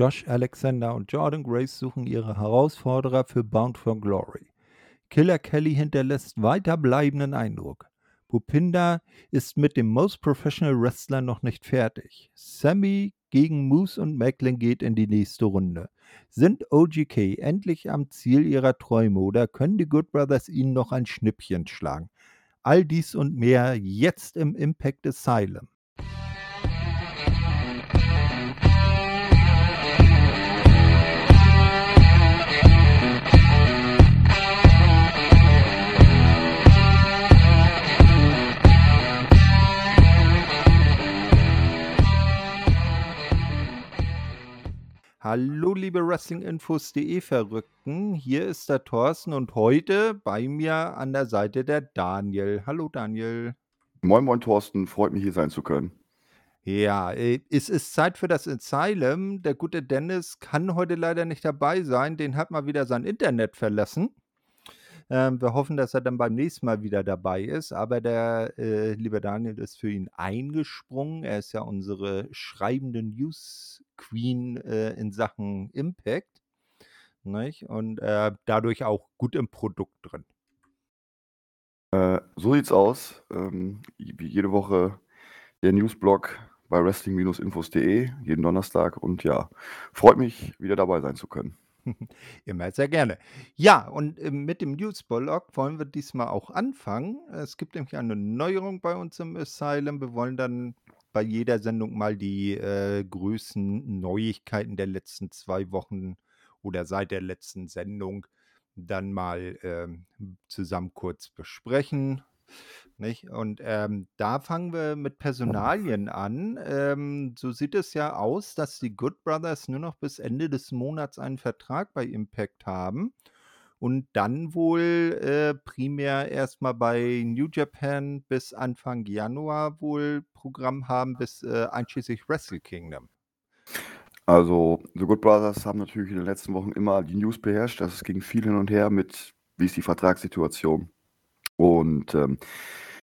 Josh Alexander und Jordan Grace suchen ihre Herausforderer für Bound for Glory. Killer Kelly hinterlässt weiter bleibenden Eindruck. Bhupinder ist mit dem Most Professional Wrestler noch nicht fertig. Sammy gegen Moose und Macklin geht in die nächste Runde. Sind OGK endlich am Ziel ihrer Träume oder können die Good Brothers ihnen noch ein Schnippchen schlagen? All dies und mehr jetzt im Impact Asylum. Hallo, liebe Wrestlinginfos.de Verrückten. Hier ist der Thorsten und heute bei mir an der Seite der Daniel. Hallo, Daniel. Moin, moin, Thorsten. Freut mich, hier sein zu können. Ja, äh, es ist Zeit für das Asylum. Der gute Dennis kann heute leider nicht dabei sein. Den hat mal wieder sein Internet verlassen. Ähm, wir hoffen, dass er dann beim nächsten Mal wieder dabei ist. Aber der äh, liebe Daniel ist für ihn eingesprungen. Er ist ja unsere schreibende News Queen äh, in Sachen Impact. Nicht? Und äh, dadurch auch gut im Produkt drin. Äh, so sieht's aus. Ähm, wie jede Woche der Newsblog bei wrestling-infos.de, jeden Donnerstag. Und ja, freut mich, wieder dabei sein zu können. Immer sehr gerne. Ja, und äh, mit dem Newsblog wollen wir diesmal auch anfangen. Es gibt nämlich eine Neuerung bei uns im Asylum. Wir wollen dann bei jeder Sendung mal die äh, größten Neuigkeiten der letzten zwei Wochen oder seit der letzten Sendung dann mal ähm, zusammen kurz besprechen. Nicht? Und ähm, da fangen wir mit Personalien an. Ähm, so sieht es ja aus, dass die Good Brothers nur noch bis Ende des Monats einen Vertrag bei Impact haben und dann wohl äh, primär erstmal bei New Japan bis Anfang Januar wohl Programm haben, bis äh, einschließlich Wrestle Kingdom. Also, The Good Brothers haben natürlich in den letzten Wochen immer die News beherrscht. Das ging viel hin und her mit, wie ist die Vertragssituation. Und ähm,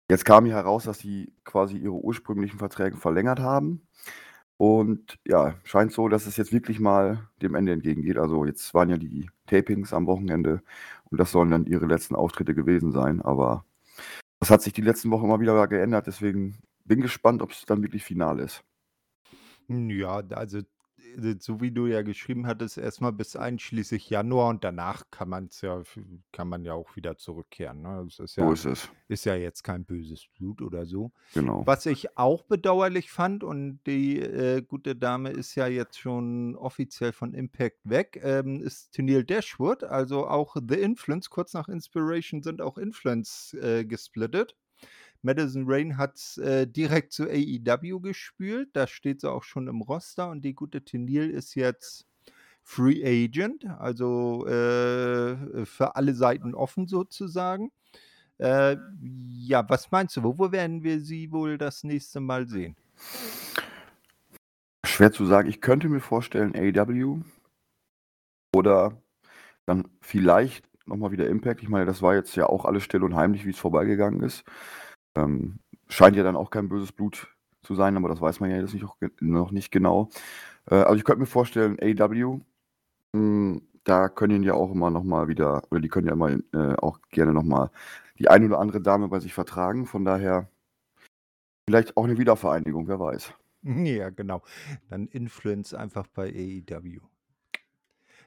jetzt kam hier heraus, dass sie quasi ihre ursprünglichen Verträge verlängert haben. Und ja, scheint so, dass es jetzt wirklich mal dem Ende entgegengeht. Also jetzt waren ja die Tapings am Wochenende und das sollen dann ihre letzten Auftritte gewesen sein. Aber das hat sich die letzten Wochen immer wieder geändert. Deswegen bin gespannt, ob es dann wirklich final ist. Ja, also so wie du ja geschrieben hattest, erstmal bis einschließlich Januar und danach kann man's ja kann man ja auch wieder zurückkehren, ne? Das ist So ist es. ist ja jetzt kein böses Blut oder so. Genau. Was ich auch bedauerlich fand und die, äh, gute Dame ist ja jetzt schon offiziell von Impact weg, ähm, ist Tennille Dashwood, also auch The Influence, kurz nach Inspiration sind auch Influence, äh, gesplittet. Madison Rain hat äh, direkt zu AEW gespült. Da steht sie auch schon im Roster und die gute Tenil ist jetzt Free Agent, also äh, für alle Seiten offen sozusagen. Äh, ja, was meinst du? Wo, wo werden wir sie wohl das nächste Mal sehen? Schwer zu sagen. Ich könnte mir vorstellen, AEW oder dann vielleicht nochmal wieder Impact. Ich meine, das war jetzt ja auch alles still und heimlich, wie es vorbeigegangen ist. Ähm, scheint ja dann auch kein böses Blut zu sein, aber das weiß man ja jetzt nicht, noch nicht genau. Äh, also ich könnte mir vorstellen, AW, hm, da können ja auch immer noch mal wieder, oder die können ja immer äh, auch gerne noch mal die eine oder andere Dame bei sich vertragen. Von daher vielleicht auch eine Wiedervereinigung, wer weiß. Ja, genau. Dann Influence einfach bei AEW.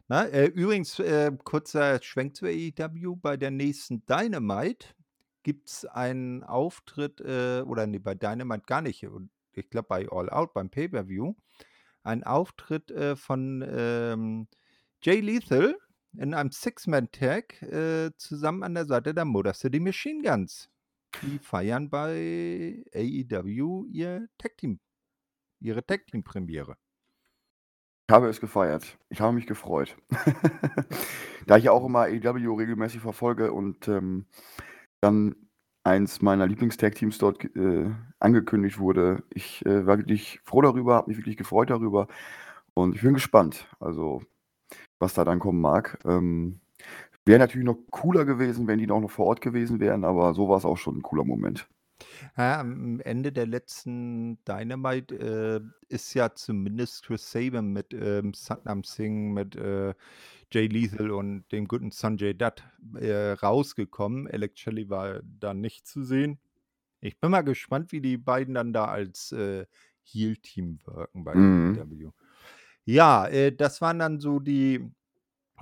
Na, äh, übrigens, äh, kurzer Schwenk zu AEW bei der nächsten Dynamite gibt es einen Auftritt, äh, oder nee, bei Dynamite gar nicht, ich glaube bei All Out, beim Pay-Per-View, ein Auftritt äh, von ähm, Jay Lethal in einem Six-Man-Tag äh, zusammen an der Seite der Motor City Machine Guns. Die feiern bei AEW ihr Tag-Team, ihre Tag-Team-Premiere. Ich habe es gefeiert. Ich habe mich gefreut. da ich ja auch immer AEW regelmäßig verfolge und ähm, dann eins meiner Lieblings-Tag-Teams dort äh, angekündigt wurde. Ich äh, war wirklich froh darüber, habe mich wirklich gefreut darüber und ich bin gespannt, also was da dann kommen mag. Ähm, Wäre natürlich noch cooler gewesen, wenn die auch noch vor Ort gewesen wären, aber so war es auch schon ein cooler Moment. Ja, am Ende der letzten Dynamite, äh, ist ja zumindest Chris Sabin mit, ähm, Satnam Singh, mit, äh, Jay Lethal und dem guten Sanjay Dutt, äh, rausgekommen. Alex Shelley war da nicht zu sehen. Ich bin mal gespannt, wie die beiden dann da als, äh, Heel-Team wirken bei Mhm. AEW. Ja, äh, das waren dann so die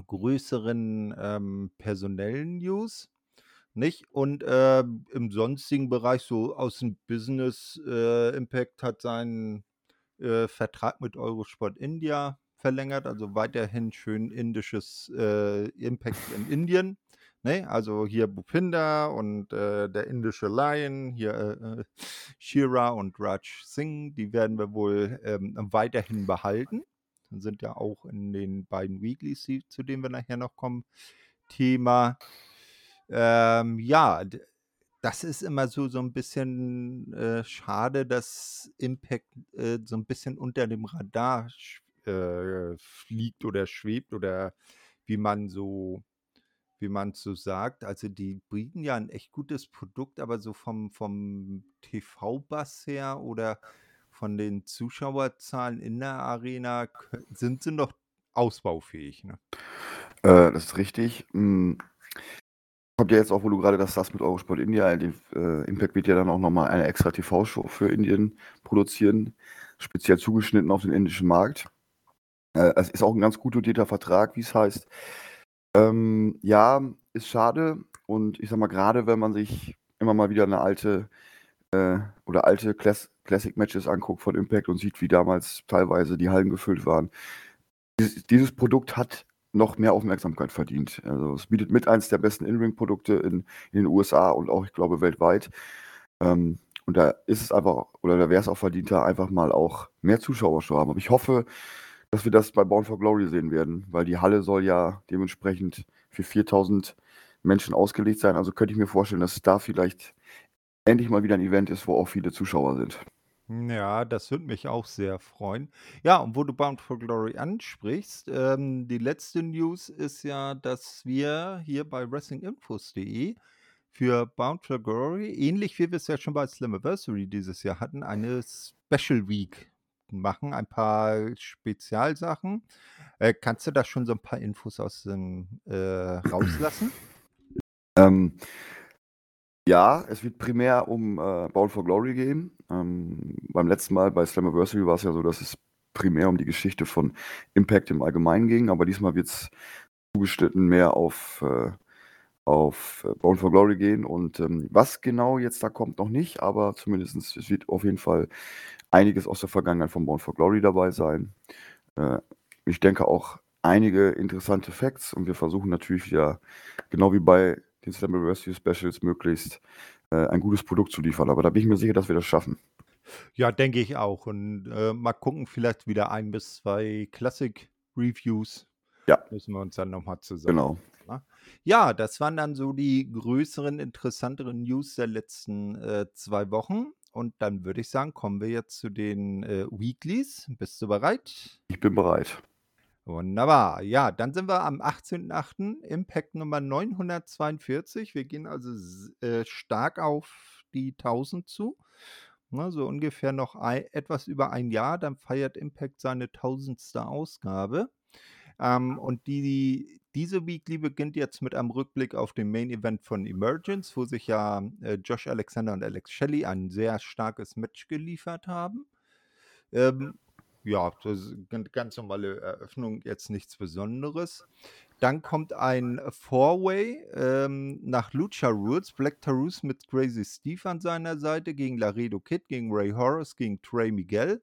größeren, ähm, personellen News, nicht? Und, ähm, im sonstigen Bereich, so aus dem Business, äh, Impact hat seinen, äh, Vertrag mit Eurosport India verlängert, also weiterhin schön indisches, äh, Impact in Indien, ne? Also hier Bhupinder und, äh, der indische Lion, hier, äh, äh, Shearer und Raj Singh, die werden wir wohl, ähm, weiterhin behalten. Sind ja auch in den beiden Weeklies, zu denen wir nachher noch kommen, Thema. Ähm, ja, das ist immer so so 'n bisschen, äh, schade, dass Impact, äh, so 'n bisschen unter dem Radar äh, fliegt oder schwebt oder wie man so wie man's so sagt. Also, die bieten ja 'n echt gutes Produkt, aber so vom vom TV-Bass her oder von den Zuschauerzahlen in der Arena sind sie noch ausbaufähig, ne? Äh, das ist richtig. Hm, kommt ja jetzt auch, wo du grade das sagst mit Eurosport India, die äh, Impact wird ja dann auch noch mal eine extra TV-Show für Indien produzieren, speziell zugeschnitten auf den indischen Markt. Äh, es ist auch 'n ganz gut dotierter Vertrag, wie's heißt. Ähm, ja, ist schade und ich sage mal, grade wenn man sich immer mal wieder 'ne alte, äh oder alte Class Classic-Matches anguckt von Impact und sieht, wie damals teilweise die Hallen gefüllt waren. Dieses dieses Produkt hat noch mehr Aufmerksamkeit verdient. Also, es bietet mit eins der besten In-Ring-Produkte in in den USA und auch, ich glaube, weltweit. Ähm, und da ist es einfach oder da wär's auch verdienter, einfach mal auch mehr Zuschauer zu haben. Aber ich hoffe, dass wir das bei Bound for Glory sehen werden, weil die Halle soll ja dementsprechend für 4.000 Menschen ausgelegt sein. Also, könnte ich mir vorstellen, dass es da vielleicht endlich mal wieder 'n Event ist, wo auch viele Zuschauer sind. Ja, das würde mich auch sehr freuen. Ja, und wo du Bound for Glory ansprichst, ähm, die letzte News ist ja, dass wir hier bei Wrestlinginfos.de für Bound for Glory, ähnlich wie wir's ja schon bei Slammiversary dieses Jahr hatten, eine Special Week machen, ein paar Spezialsachen. Äh, kannst du da schon so 'n paar Infos aus dem äh, rauslassen? Ähm ja, es wird primär um, äh, Bound for Glory gehen. Ähm, beim letzten Mal bei Slammiversary war's ja so, dass es primär um die Geschichte von Impact im Allgemeinen ging, aber diesmal wird's zugeschnitten mehr auf, äh auf Bound for Glory gehen und, ähm, was genau jetzt da kommt, noch nicht, aber zumindestens es wird auf jeden Fall einiges aus der Vergangenheit von Bound for Glory dabei sein. Äh, ich denke auch einige interessante Facts und wir versuchen natürlich wieder, genau wie bei den Slammiversary Specials, möglichst, äh, ein gutes Produkt zu liefern. Aber da bin ich mir sicher, dass wir das schaffen. Ja, denke ich auch und, äh, mal gucken, vielleicht wieder 1 bis 2 Classic-Reviews Ja. müssen wir uns dann noch mal Genau. Ne? Ja, das waren dann so die größeren, interessanteren News der letzten, äh, 2 Wochen und dann würde ich sagen, kommen wir jetzt zu den, äh, Weeklies. Bist du bereit? Ich bin bereit. Wunderbar. Ja, dann sind wir am 18.8., Impact Nummer 942. Wir gehen also äh, stark auf die 1.000 zu, ne, so ungefähr noch ei etwas über 1 Jahr, dann feiert Impact seine 1.000. Ausgabe. Ähm, und die diese Weekly beginnt jetzt mit einem Rückblick auf den Main Event von Emergence, wo sich ja, äh, Josh Alexander und Alex Shelley ein sehr starkes Match geliefert haben. Ähm, ja, das ist gan ganz normale Eröffnung, jetzt nichts Besonderes. Dann kommt ein Four-Way, ähm, nach Lucha Rules. Black Taurus mit Crazy Steve an seiner Seite gegen Laredo Kid, gegen Rey Horus, gegen Trey Miguel.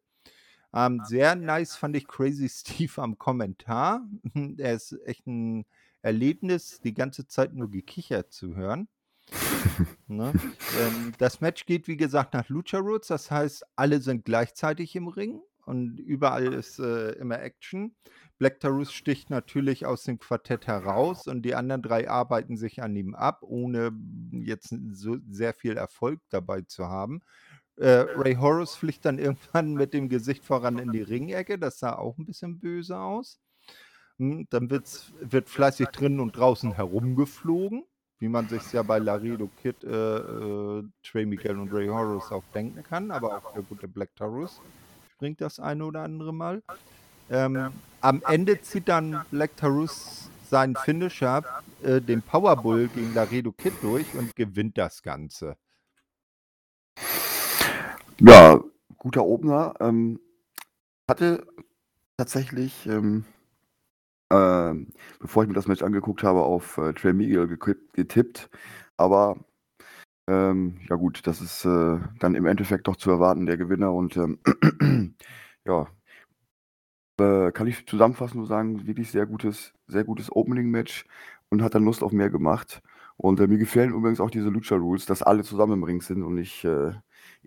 Ähm, sehr nice fand ich Crazy Steve am Kommentar. Er ist echt 'n Erlebnis, die ganze Zeit nur Gekicher zu hören. Ne? Ähm, das Match geht, wie gesagt, nach Lucha Rules, das heißt, alle sind gleichzeitig im Ring und überall ist, äh, immer Action. Black Taurus sticht natürlich aus dem Quartett heraus und die anderen 3 arbeiten sich an ihm ab, ohne jetzt so sehr viel Erfolg dabei zu haben. Äh, Rey Horus fliegt dann irgendwann mit dem Gesicht voran in die Ringecke, das sah auch 'n bisschen böse aus. Hm, dann wird's wird fleißig drinnen und draußen herumgeflogen. wie man sich ja bei Laredo Kid, äh, äh, Trey Miguel und Ray Horus auch denken kann, aber auch der gute Black Taurus springt das eine oder andere Mal. Ähm, am Ende zieht dann Black Taurus seinen Finisher, äh, den Powerbull gegen Laredo Kid durch und gewinnt das Ganze. Ja, guter Opener. Ähm, hatte tatsächlich, ähm, äh, bevor ich mir das Match angeguckt habe, auf äh, Trey Miguel getippt. Aber ähm, ja gut, das ist äh, dann im Endeffekt doch zu erwarten, der Gewinner. Und ähm, ja, äh, kann ich zusammenfassend nur sagen, wirklich sehr gutes, sehr gutes Opening-Match und hat dann Lust auf mehr gemacht. Und äh, mir gefallen übrigens auch diese Lucha Rules, dass alle zusammen im Ring sind und nicht äh,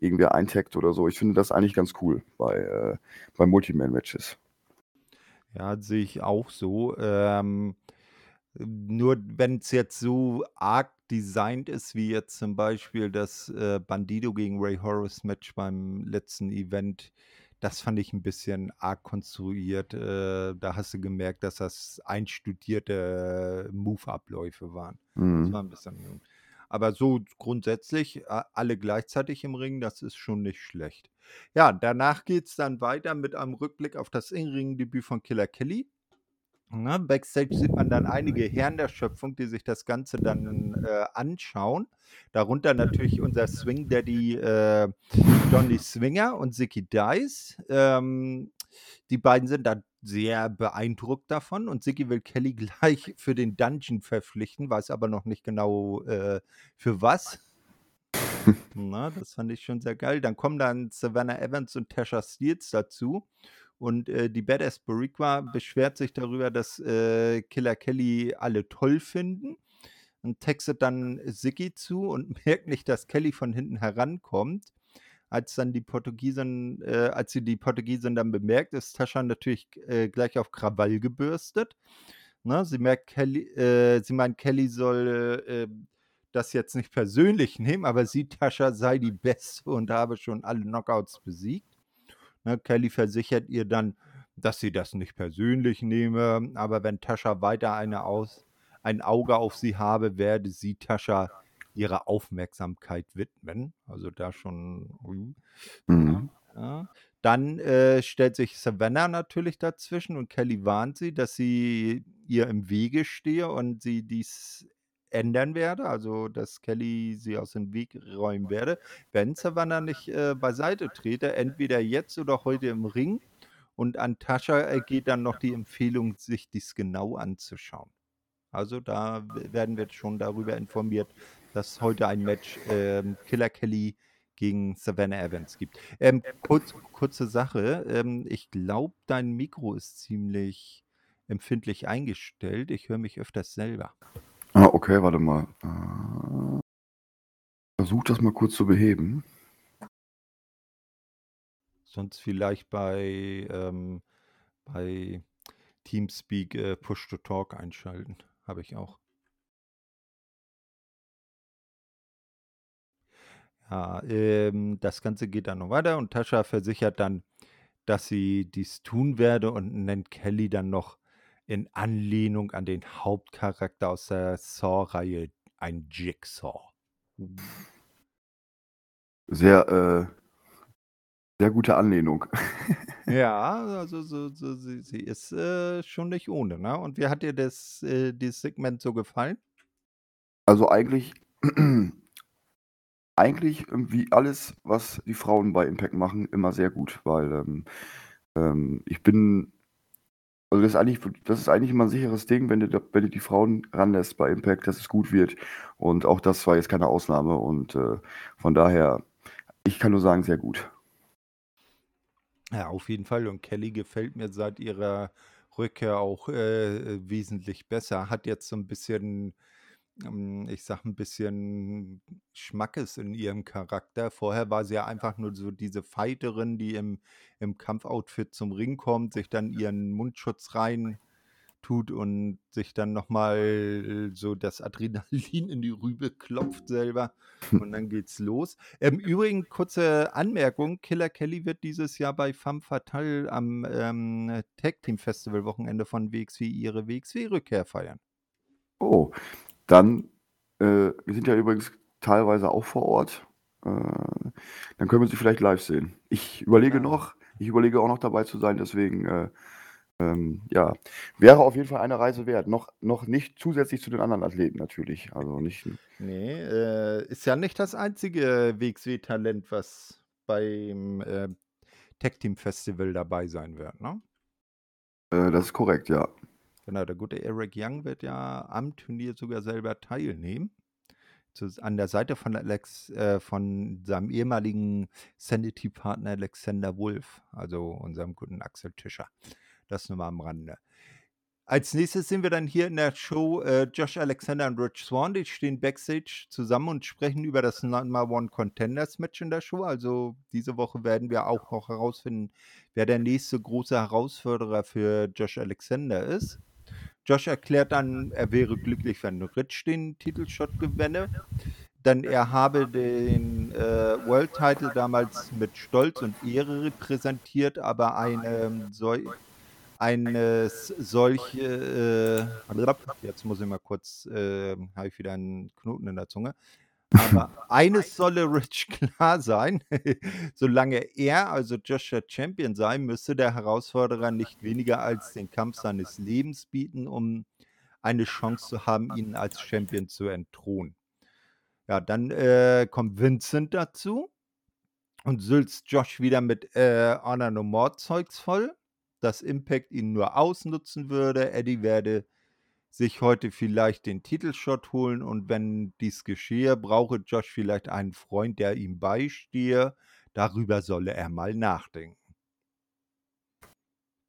irgendwer eintaggt oder so. Ich finde das eigentlich ganz cool bei, äh, bei Multiman-Matches. Ja, sehe ich auch so. Ähm, nur wenn es jetzt so arg designt ist, wie jetzt zum Beispiel das äh, Bandido gegen Ray Horus Match beim letzten Event, das fand ich ein bisschen arg konstruiert. Äh, da hast du gemerkt, dass das einstudierte Move-Abläufe waren. Das Mhm. war ein bisschen. Aber so grundsätzlich alle gleichzeitig im Ring, das ist schon nicht schlecht. Ja, danach geht es dann weiter mit einem Rückblick auf das In-Ring-Debüt von Killer Kelly. Ne, Backstage sieht man dann einige Herren der Schöpfung, die sich das Ganze dann äh, anschauen. Darunter natürlich unser Swing Daddy äh, Johnny Swinger und Zicky Dice. Ähm, die beiden sind da sehr beeindruckt davon und Zicky will Kelly gleich für den Dungeon verpflichten, weiß aber noch nicht genau äh, für was. Na, das fand ich schon sehr geil. Dann kommen dann Savannah Evans und Tasha Steels dazu. Und äh, die Badass Boricua beschwert sich darüber, dass äh, Killer Kelly alle toll finden und textet dann Ziggy zu und merkt nicht, dass Kelly von hinten herankommt. Als dann die Portugiesin, äh, als sie die Portugiesin dann bemerkt, ist Tascha natürlich äh, gleich auf Krawall gebürstet. Ne? Sie merkt, Kelly, äh, sie meint, Kelly soll äh, das jetzt nicht persönlich nehmen, aber sie, Tascha, sei die Beste und habe schon alle Knockouts besiegt. Ne, Kelly versichert ihr dann, dass sie das nicht persönlich nehme, aber wenn Tascha weiter eine aus, ein Auge auf sie habe, werde sie Tascha ihre Aufmerksamkeit widmen. Also da schon. Mhm. ja. Dann äh, stellt sich Savannah natürlich dazwischen und Kelly warnt sie, dass sie ihr im Wege stehe und sie dies ändern werde, also dass Kelly sie aus dem Weg räumen werde, wenn Savannah nicht äh, beiseite trete, entweder jetzt oder heute im Ring. Und an Tascha äh, geht dann noch die Empfehlung, sich dies genau anzuschauen. Also da werden wir schon darüber informiert, dass heute ein Match ähm, Killer Kelly gegen Savannah Evans gibt. Ähm, kurz, kurze Sache. Ähm, ich glaube, dein Mikro ist ziemlich empfindlich eingestellt. Ich höre mich öfters selber. Ah, okay, warte mal. Äh, versuch das mal kurz zu beheben. Sonst vielleicht bei, ähm, bei Teamspeak äh, Push to Talk einschalten. Habe ich auch. Ja, ähm, das Ganze geht dann noch weiter und Tascha versichert dann, dass sie dies tun werde und nennt Kelly dann noch in Anlehnung an den Hauptcharakter aus der Saw-Reihe ein Jigsaw. Sehr, äh, sehr gute Anlehnung. Ja, also so, so, sie, sie ist äh, schon nicht ohne, ne? Und wie hat dir das, äh, dieses Segment so gefallen? Also eigentlich, eigentlich irgendwie alles, was die Frauen bei Impact machen, immer sehr gut, weil ähm, ähm, ich bin, also das ist eigentlich, das ist eigentlich immer ein sicheres Ding, wenn du, wenn du die Frauen ranlässt bei Impact, dass es gut wird. Und auch das war jetzt keine Ausnahme und äh, von daher, ich kann nur sagen, sehr gut. Ja, auf jeden Fall. Und Kelly gefällt mir seit ihrer Rückkehr auch äh, wesentlich besser. Hat jetzt so ein bisschen, ähm, ich sag ein bisschen Schmackes in ihrem Charakter. Vorher war sie ja einfach nur so diese Fighterin, die im, im Kampfoutfit zum Ring kommt, sich dann ihren Mundschutz rein tut und sich dann nochmal so das Adrenalin in die Rübe klopft selber und dann geht's los. Im Übrigen, kurze Anmerkung, Killer Kelly wird dieses Jahr bei Femme Fatale am ähm, Tag Team Festival Wochenende von WXW ihre WXW-Rückkehr feiern. Oh, dann Äh, wir sind ja übrigens teilweise auch vor Ort. Äh, dann können wir sie vielleicht live sehen. Ich überlege Ah. noch, ich überlege auch noch dabei zu sein, deswegen, äh, ähm, ja, wäre auf jeden Fall eine Reise wert. Noch, noch nicht zusätzlich zu den anderen Athleten natürlich. Also nicht. Nee, äh, ist ja nicht das einzige WXW-Talent, was beim äh, Tag Team Festival dabei sein wird, ne? Äh, das ist korrekt, ja. Genau, der gute Eric Young wird ja am Turnier sogar selber teilnehmen. Zu, an der Seite von Alex, äh, von seinem ehemaligen Sanity-Partner Alexander Wolf, also unserem guten Axel Tischer. Das nur mal am Rande. Als nächstes sehen wir dann hier in der Show äh, Josh Alexander und Rich Swan. Die stehen backstage zusammen und sprechen über das Number One Contenders Match in der Show. Also diese Woche werden wir auch noch herausfinden, wer der nächste große Herausforderer für Josh Alexander ist. Josh erklärt dann, er wäre glücklich, wenn Rich den Titelshot gewinne. Denn er habe den äh, World Title damals mit Stolz und Ehre repräsentiert, aber eine, so, eine solche, äh, jetzt muss ich mal kurz, äh, habe ich wieder einen Knoten in der Zunge. Aber eines solle Rich klar sein, solange er, also Joshua Champion sein, müsste der Herausforderer nicht weniger als den Kampf seines Lebens bieten, um eine Chance zu haben, ihn als Champion zu entthronen. Ja, dann äh, kommt Vincent dazu und sülzt Josh wieder mit äh, Honor No More Zeugs voll, dass Impact ihn nur ausnutzen würde. Eddie werde sich heute vielleicht den Titelshot holen und wenn dies geschehe, brauche Josh vielleicht einen Freund, der ihm beistehe. Darüber solle er mal nachdenken.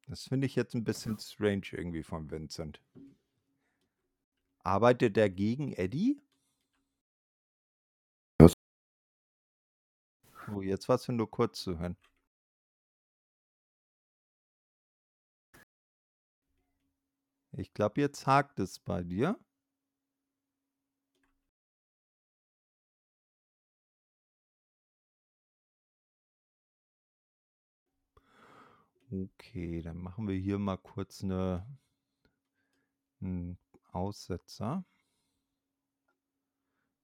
Das finde ich jetzt ein bisschen strange irgendwie von Vincent. Arbeitet er gegen Eddie? Was? Oh, jetzt warst du nur kurz zu hören. Ich glaube, jetzt hakt es bei dir. Okay, dann machen wir hier mal kurz eine, einen Aussetzer.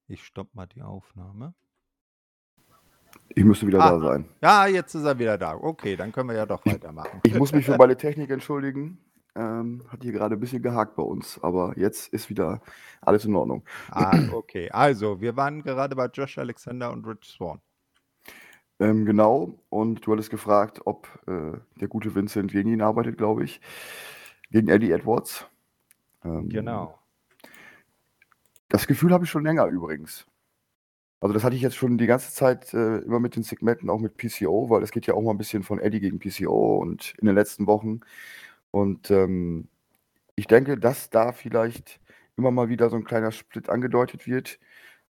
Ich stopp mal die Aufnahme. Ich müsste wieder Ah. da sein. Ja, jetzt ist er wieder da. Okay, dann können wir ja doch weitermachen. Ich muss mich für meine Technik entschuldigen. Ähm, hat hier gerade ein bisschen gehakt bei uns, aber jetzt ist wieder alles in Ordnung. Ah, okay. Also, wir waren gerade bei Josh Alexander und Rich Swan. Ähm, genau, und du hattest gefragt, ob äh, der gute Vincent gegen ihn arbeitet, glaube ich. Gegen Eddie Edwards. Ähm, Genau. Das Gefühl habe ich schon länger übrigens. Also das hatte ich jetzt schon die ganze Zeit äh, immer mit den Segmenten, auch mit PCO, weil es geht ja auch mal ein bisschen von Eddie gegen PCO und in den letzten Wochen. Und ähm, ich denke, dass da vielleicht immer mal wieder so ein kleiner Split angedeutet wird.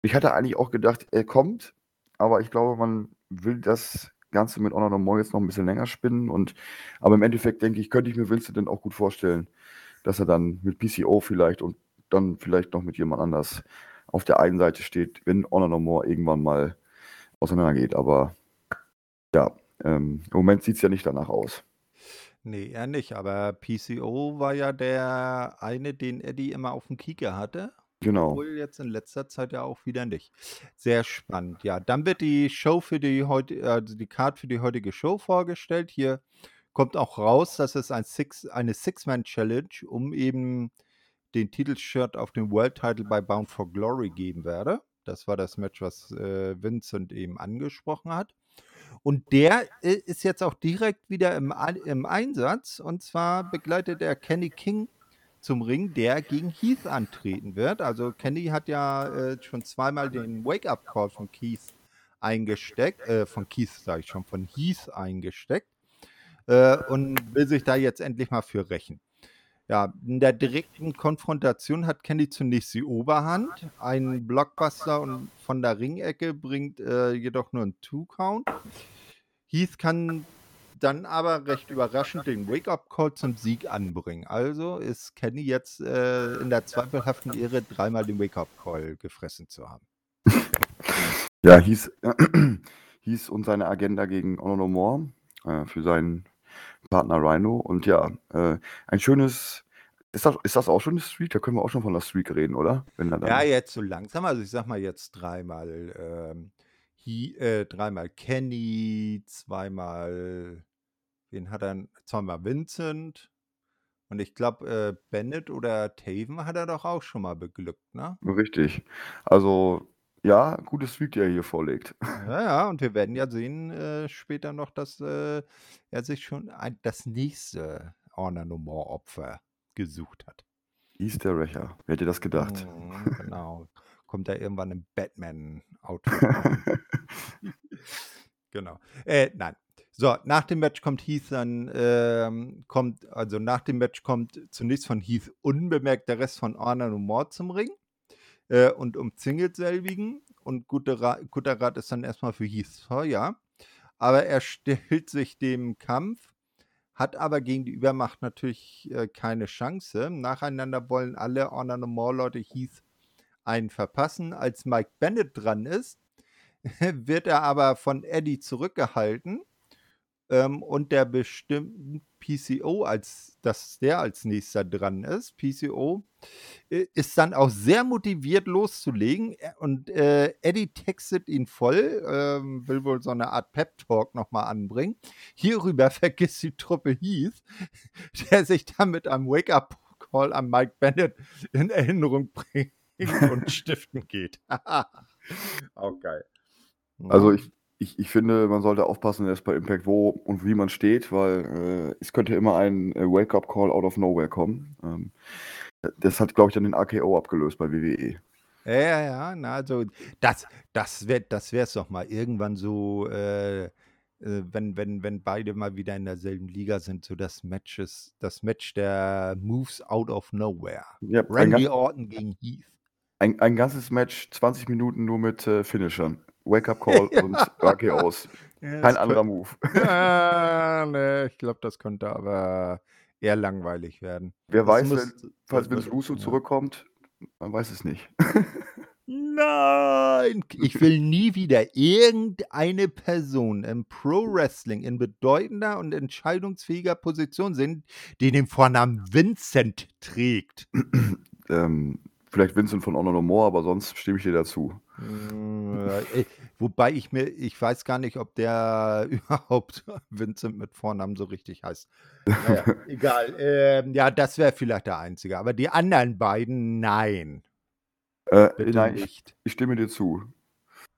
Ich hatte eigentlich auch gedacht, er kommt, aber ich glaube, man will das Ganze mit Honor No More jetzt noch ein bisschen länger spinnen. Und aber im Endeffekt denke ich, könnte ich mir Vincent dann auch gut vorstellen, dass er dann mit PCO vielleicht und dann vielleicht noch mit jemand anders auf der einen Seite steht, wenn Honor No More irgendwann mal auseinandergeht. Aber ja, ähm, im Moment sieht es ja nicht danach aus. Nee, er nicht, aber PCO war ja der eine, den Eddie immer auf dem Kieker hatte. Genau. Obwohl jetzt in letzter Zeit ja auch wieder nicht. Sehr spannend. Ja, dann wird die Show für die heute, also die Card für die heutige Show vorgestellt. Hier kommt auch raus, dass es ein Six, eine Six-Man-Challenge um eben den Titelshirt auf dem World Title bei Bound for Glory geben werde. Das war das Match, was äh, Vincent eben angesprochen hat. Und der äh, ist jetzt auch direkt wieder im, im Einsatz. Und zwar begleitet er Kenny King zum Ring, der gegen Heath antreten wird. Also Kenny hat ja äh, schon zweimal den Wake-up-Call von Keith eingesteckt, äh, von Keith sage ich schon, von Heath eingesteckt äh, und will sich da jetzt endlich mal für rächen. Ja, in der direkten Konfrontation hat Kenny zunächst die Oberhand. Ein Blockbuster und von der Ringecke bringt äh, jedoch nur einen Two-Count. Heath kann dann aber recht überraschend den Wake-up-Call zum Sieg anbringen. Also ist Kenny jetzt äh, in der zweifelhaften Ehre, dreimal den Wake-up-Call gefressen zu haben. Ja, hieß, hieß und seine Agenda gegen Honor No More äh, für seinen Partner Rhino. Und ja, äh, ein schönes, Ist das, ist das auch schon eine Streak? Da können wir auch schon von der Streak reden, oder? Wenn dann ja, jetzt so langsam. Also ich sag mal jetzt dreimal, ähm, he, äh, dreimal Kenny, zweimal, wen hat er? Zweimal Vincent. Und ich glaube, äh, Bennett oder Taven hat er doch auch schon mal beglückt, ne? Richtig. Also, ja, gutes Streak, die er hier vorlegt. Ja, ja, und wir werden ja sehen äh, später noch, dass äh, er sich schon ein, das nächste Honor No More Opfer gesucht hat. Easter Rächer. Wer hätte das gedacht? Mhm, genau. Kommt da irgendwann im Batman-Outfit. genau. Äh, nein. So, nach dem Match kommt Heath dann, ähm, kommt, also nach dem Match kommt zunächst von Heath unbemerkt der Rest von Honor No More zum Ring äh, und umzingelt selbigen. Und guter Rat ist dann erstmal für Heath Sawyer. Aber er stellt sich dem Kampf hat aber gegen die Übermacht natürlich äh, keine Chance. Nacheinander wollen alle Honor No More Leute Heath einen verpassen. Als Mike Bennett dran ist, wird er aber von Eddie zurückgehalten ähm, und der bestimmt PCO, als dass der als nächster dran ist. PCO äh, ist dann auch sehr motiviert loszulegen und äh, Eddie textet ihn voll, ähm, will wohl so eine Art Pep-Talk nochmal anbringen. Hierüber vergisst die Truppe Heath, der sich dann mit einem Wake-up-Call an Mike Bennett in Erinnerung bringt und stiften geht. auch geil. Also ich, ich, ich finde, man sollte aufpassen erst bei Impact, wo und wie man steht, weil äh, es könnte immer ein äh, Wake-up-Call out of nowhere kommen. Ähm, das hat, glaube ich, dann den AKO abgelöst bei WWE. Ja, ja, ja. Na, also das, das wäre das wär's doch mal irgendwann so, äh, äh, wenn, wenn, wenn beide mal wieder in derselben Liga sind, so das Matches, das Match der Moves out of nowhere. Ja, Randy Orton gegen Heath. Ein, ein ganzes Match, 20 Minuten nur mit äh, Finishern. Wake-up-Call und RKOs. Ja, Kein anderer Move. Ja, ne, ich glaube, das könnte aber eher langweilig werden. Wer das weiß, muss, wenn, falls Vince Russo ja. zurückkommt, man weiß es nicht. Nein, ich will nie wieder irgendeine Person im Pro Wrestling in bedeutender und entscheidungsfähiger Position sehen, die den Vornamen Vincent trägt. ähm, vielleicht Vincent von Honor No More, aber sonst stimme ich dir dazu. Äh, wobei ich mir, ich weiß gar nicht, ob der überhaupt Vincent mit Vornamen so richtig heißt. Naja, egal. Ähm, ja, das wäre vielleicht der einzige. Aber die anderen beiden, nein. Äh, nein, nicht. Ich, stimme dir zu.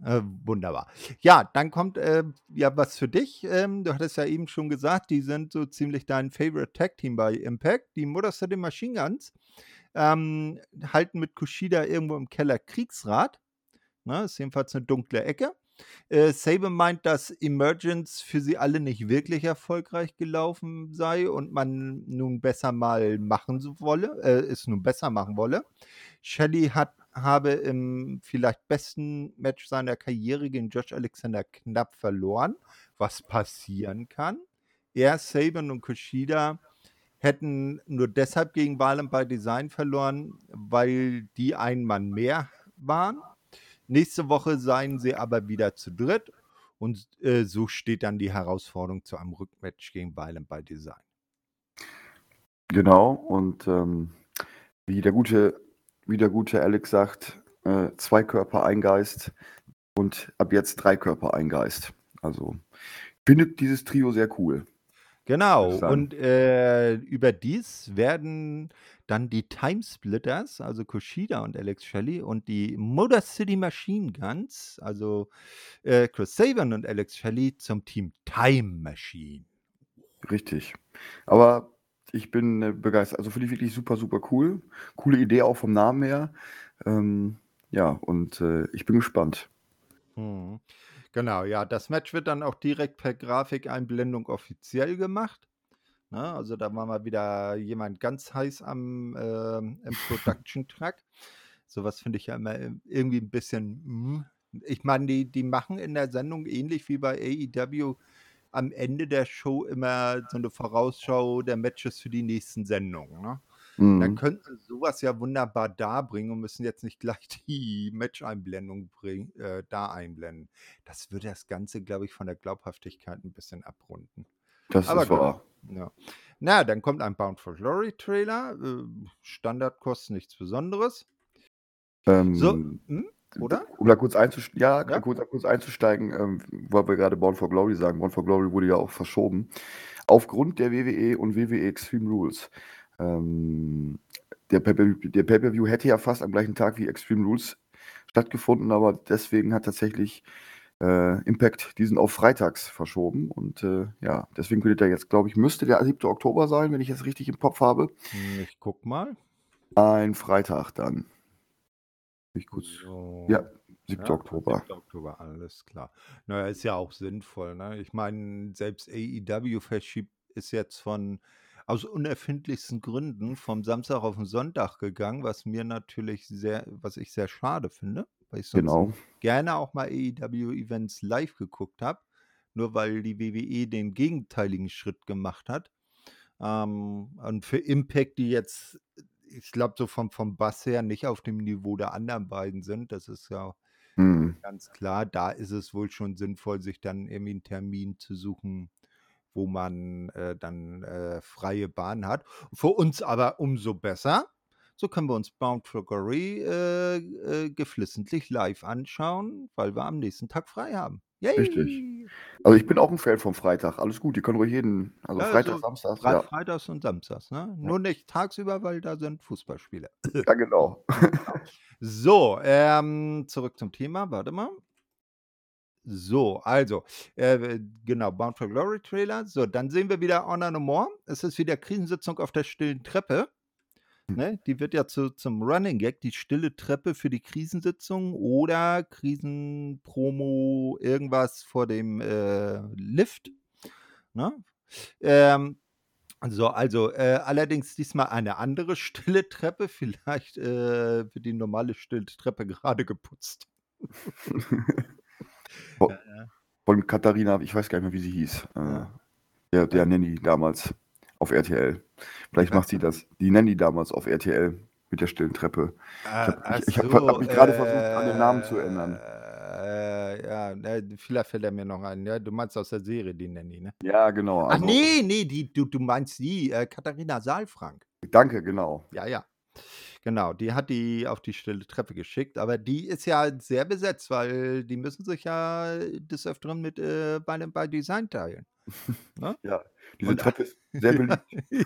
Äh, wunderbar. Ja, dann kommt äh, ja was für dich. Ähm, du hattest ja eben schon gesagt, die sind so ziemlich dein Favorite Tag Team bei Impact. Die Motor City Machine Guns ähm, halten mit Kushida irgendwo im Keller Kriegsrat. Ne? Ist jedenfalls eine dunkle Ecke. Äh, Sabe meint, dass Emergence für sie alle nicht wirklich erfolgreich gelaufen sei und man nun besser mal machen wolle, äh, es nun besser machen wolle. Shelley hat, habe im vielleicht besten Match seiner Karriere gegen Josh Alexander knapp verloren, was passieren kann. Er, Saban und Kushida hätten nur deshalb gegen Violent by Design verloren, weil die ein Mann mehr waren Nächste Woche seien sie aber wieder zu dritt und äh, so steht dann die Herausforderung zu einem Rückmatch gegen Violent by Design. Genau, und ähm, wie, der gute, wie der gute Alex sagt, äh, zwei Körper, ein Geist und ab jetzt drei Körper, ein Geist. Also findet dieses Trio sehr cool. Genau, und äh, überdies werden dann die Timesplitters, also Kushida und Alex Shelley und die Motor City Machine Guns, also äh, Chris Sabin und Alex Shelley zum Team Time Machine. Richtig. Aber ich bin äh, begeistert. Also finde ich wirklich super, super cool. Coole Idee auch vom Namen her. Ähm, ja, und äh, ich bin gespannt. Hm. Genau, ja, das Match wird dann auch direkt per Grafikeinblendung offiziell gemacht. Ne? Also da war mal wieder jemand ganz heiß am äh, im Production-Track. Sowas finde ich ja immer äh, irgendwie ein bisschen. Mm. Ich meine, die, die machen in der Sendung ähnlich wie bei AEW am Ende der Show immer so eine Vorausschau der Matches für die nächsten Sendungen. Ne? Mhm. Dann könnten sie sowas ja wunderbar darbringen und müssen jetzt nicht gleich die Match-Einblendung äh, da einblenden. Das würde das Ganze, glaube ich, von der Glaubhaftigkeit ein bisschen abrunden. Das Aber ist wahr. gut. Ja. Na, dann kommt ein Bound for Glory Trailer. Äh, Standardkost, nichts Besonderes. So, Ähm, hm, oder? um da kurz, einzusteigen, ja, Ja? kurz, kurz einzusteigen, ähm, weil wir gerade Born for Glory sagen. Born for Glory wurde ja auch verschoben. Aufgrund der WWE und WWE Extreme Rules. Ähm, der Pay-Per- der Pay-Per-View hätte ja fast am gleichen Tag wie Extreme Rules stattgefunden, aber deswegen hat tatsächlich äh, Impact diesen auf freitags verschoben. Und äh, ja, deswegen könnte der jetzt, glaube ich, müsste der 7. Oktober sein, wenn ich es richtig im Kopf habe. Hm, Ich guck mal. Ein Freitag dann. Ich kurz. So. Ja, 7. Ja, Oktober. 7. Oktober, alles klar. Naja, ist ja auch sinnvoll. Ne? Ich meine, selbst AEW verschiebt ist jetzt von aus unerfindlichsten Gründen vom Samstag auf den Sonntag gegangen, was mir natürlich sehr, was ich sehr schade finde, weil ich sonst Genau. gerne auch mal AEW-Events live geguckt habe, nur weil die WWE den gegenteiligen Schritt gemacht hat. Ähm, und für Impact, die jetzt, ich glaube, so vom, vom Bass her nicht auf dem Niveau der anderen beiden sind, das ist ja Hm. ganz klar, da ist es wohl schon sinnvoll, sich dann irgendwie einen Termin zu suchen, wo man äh, dann äh, freie Bahn hat. Für uns aber umso besser. So können wir uns Bound for Glory äh, äh, geflissentlich live anschauen, weil wir am nächsten Tag frei haben. Richtig. Yay! Also ich bin auch ein Fan vom Freitag. Alles gut, die können ruhig jeden. Also Ja, Freitag, so Samstag, Fre ja. Freitags und Samstags, ne? Ja. Nur nicht tagsüber, weil da sind Fußballspiele. Ja, genau. So, ähm, zurück zum Thema. Warte mal. So, also, äh, genau, Bound for Glory Trailer. So, dann sehen wir wieder Honor No More. Es ist wieder Krisensitzung auf der stillen Treppe. Hm. Ne? Die wird ja zu, zum Running Gag, die stille Treppe für die Krisensitzung oder Krisenpromo, irgendwas vor dem äh, Lift. Ne? Ähm, so, also äh, allerdings diesmal eine andere stille Treppe. Vielleicht äh, wird die normale stille Treppe gerade geputzt. Von, Ja, ja. von Katharina, ich weiß gar nicht mehr, wie sie hieß. Äh, der, der Nanny damals auf RTL. Vielleicht macht sie das. Die Nanny damals auf RTL mit der stillen Treppe. Ich Ah, habe ach ich, ich hab, so, hab mich gerade versucht, an den Namen zu ändern. äh, ja, ne, vielleicht fällt er mir noch ein. Ja, du meinst aus der Serie die Nanny, ne? Ja, genau. Ach Also, nee, nee, die, du, du meinst die, äh, Katharina Saalfrank. danke, genau. Ja, ja. Genau, die hat die auf die stille Treppe geschickt, aber die ist ja sehr besetzt, weil die müssen sich ja des Öfteren mit äh, bei, dem- bei Design teilen. Ne? Ja, diese Und Treppe ist sehr beliebt.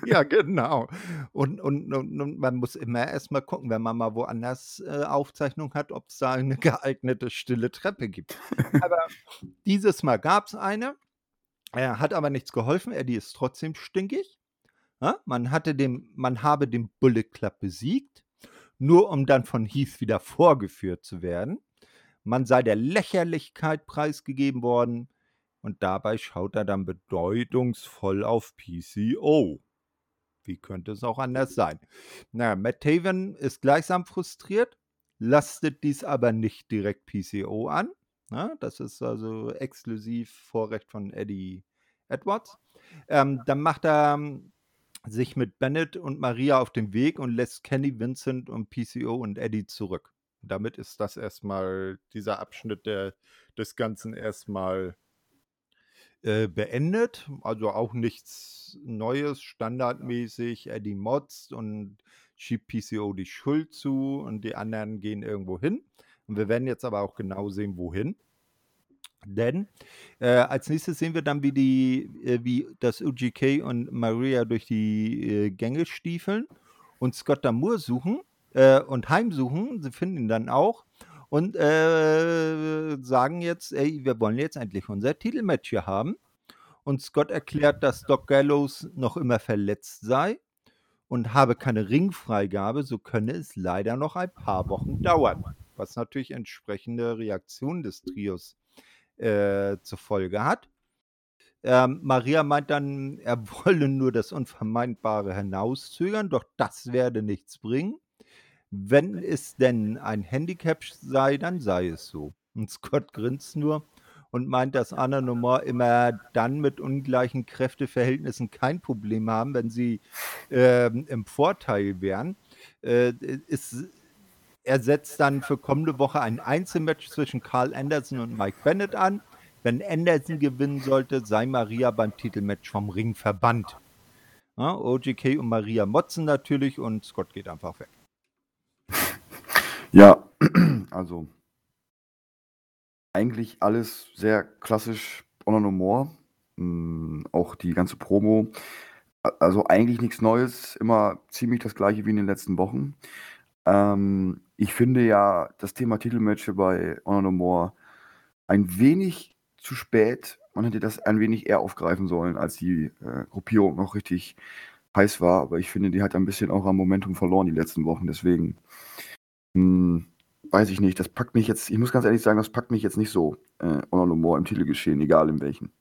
ja, genau. Und, und, und, und man muss immer erstmal gucken, wenn man mal woanders äh, Aufzeichnung hat, ob es da eine geeignete stille Treppe gibt. Aber dieses Mal gab es eine. Er hat aber nichts geholfen. Eddie ist trotzdem stinkig. Ja? Man, hatte dem, man habe den Bullet Club besiegt, nur um dann von Heath wieder vorgeführt zu werden. Man sei der Lächerlichkeit preisgegeben worden und dabei schaut er dann bedeutungsvoll auf PCO. Wie könnte es auch anders sein? Na, Matt Taven ist gleichsam frustriert, lastet dies aber nicht direkt PCO an. Na, das ist also exklusiv Vorrecht von Eddie Edwards. Ähm, dann macht er sich mit Bennett und Maria auf den Weg und lässt Kenny, Vincent und PCO und Eddie zurück. Damit ist das erstmal, dieser Abschnitt der, des Ganzen erstmal äh, beendet. Also auch nichts Neues, standardmäßig. Eddie motzt und schiebt PCO die Schuld zu und die anderen gehen irgendwo hin. Und wir werden jetzt aber auch genau sehen, wohin. Denn äh, als nächstes sehen wir dann, wie die, äh, wie das UGK und Maria durch die äh, Gänge stiefeln und Scott Damour suchen äh, und heimsuchen. Sie finden ihn dann auch und äh, sagen jetzt, ey, wir wollen jetzt endlich unser Titelmatch hier haben. Und Scott erklärt, dass Doc Gallows noch immer verletzt sei und habe keine Ringfreigabe, so könne es leider noch ein paar Wochen dauern. Was natürlich entsprechende Reaktionen des Trios äh, zur Folge hat. Ähm, Maria meint dann, er wolle nur das Unvermeidbare hinauszögern, doch das werde nichts bringen. Wenn es denn ein Handicap sei, dann sei es so. Und Scott grinst nur und meint, dass Anna Nummer immer dann mit ungleichen Kräfteverhältnissen kein Problem haben, wenn sie ähm, im Vorteil wären. Äh, ist, er setzt dann für kommende Woche ein Einzelmatch zwischen Carl Anderson und Mike Bennett an. wenn Anderson gewinnen sollte, sei Maria beim Titelmatch vom Ring verbannt. Ja, OGK und Maria motzen natürlich und Scott geht einfach weg. Ja, also eigentlich alles sehr klassisch Honor No More. Auch die ganze Promo. Also eigentlich nichts Neues, immer ziemlich das gleiche wie in den letzten Wochen. Ähm, ich finde ja das Thema Titelmatch bei Honor No More ein wenig zu spät. Man hätte das ein wenig eher aufgreifen sollen, als die äh, Gruppierung noch richtig heiß war. Aber ich finde, die hat ein bisschen auch am Momentum verloren die letzten Wochen. Deswegen hm, weiß ich nicht. Das packt mich jetzt, ich muss ganz ehrlich sagen, das packt mich jetzt nicht so äh, Honor No More im Titelgeschehen, egal in welchen.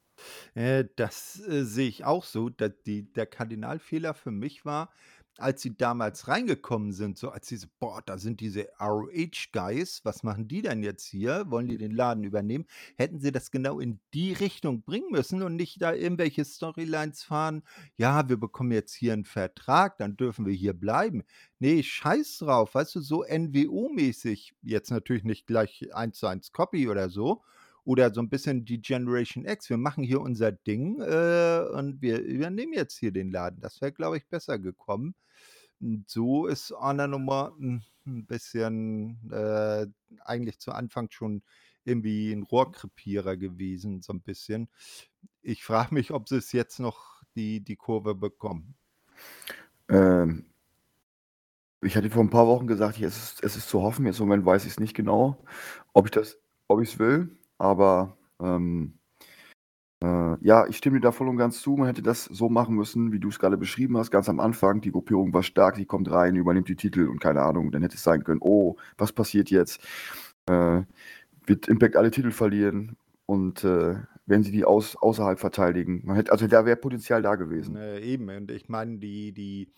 Äh, das äh, sehe ich auch so. Da, die, der Kardinalfehler für mich war, als sie damals reingekommen sind, so als diese, boah, da sind diese ROH-Guys, was machen die denn jetzt hier? Wollen die den Laden übernehmen? Hätten sie das genau in die Richtung bringen müssen und nicht da irgendwelche Storylines fahren, ja, wir bekommen jetzt hier einen Vertrag, dann dürfen wir hier bleiben. Nee, scheiß drauf, weißt du, so NWO-mäßig, jetzt natürlich nicht gleich eins zu eins Copy oder so, oder so ein bisschen die Generation X. Wir machen hier unser Ding äh, und wir übernehmen jetzt hier den Laden. Das wäre, glaube ich, besser gekommen. So ist Honor Nummer hm, ein bisschen äh, eigentlich zu Anfang schon irgendwie ein Rohrkrepierer gewesen, so ein bisschen. Ich frage mich, ob sie es jetzt noch die, die Kurve bekommen. Ähm, ich hatte vor ein paar Wochen gesagt, es ist, es ist zu hoffen. Jetzt im Moment weiß ich es nicht genau, ob ich das, ob ich es will. Aber ähm, äh, ja, ich stimme dir da voll und ganz zu. Man hätte das so machen müssen, wie du es gerade beschrieben hast, ganz am Anfang. Die Gruppierung war stark, die kommt rein, übernimmt die Titel und keine Ahnung. Dann hätte es sein können, oh, was passiert jetzt? Äh, wird Impact alle Titel verlieren und äh, werden sie die aus, außerhalb verteidigen? Man hätte, also da wäre Potenzial da gewesen. Äh, eben, und ich meine, die, die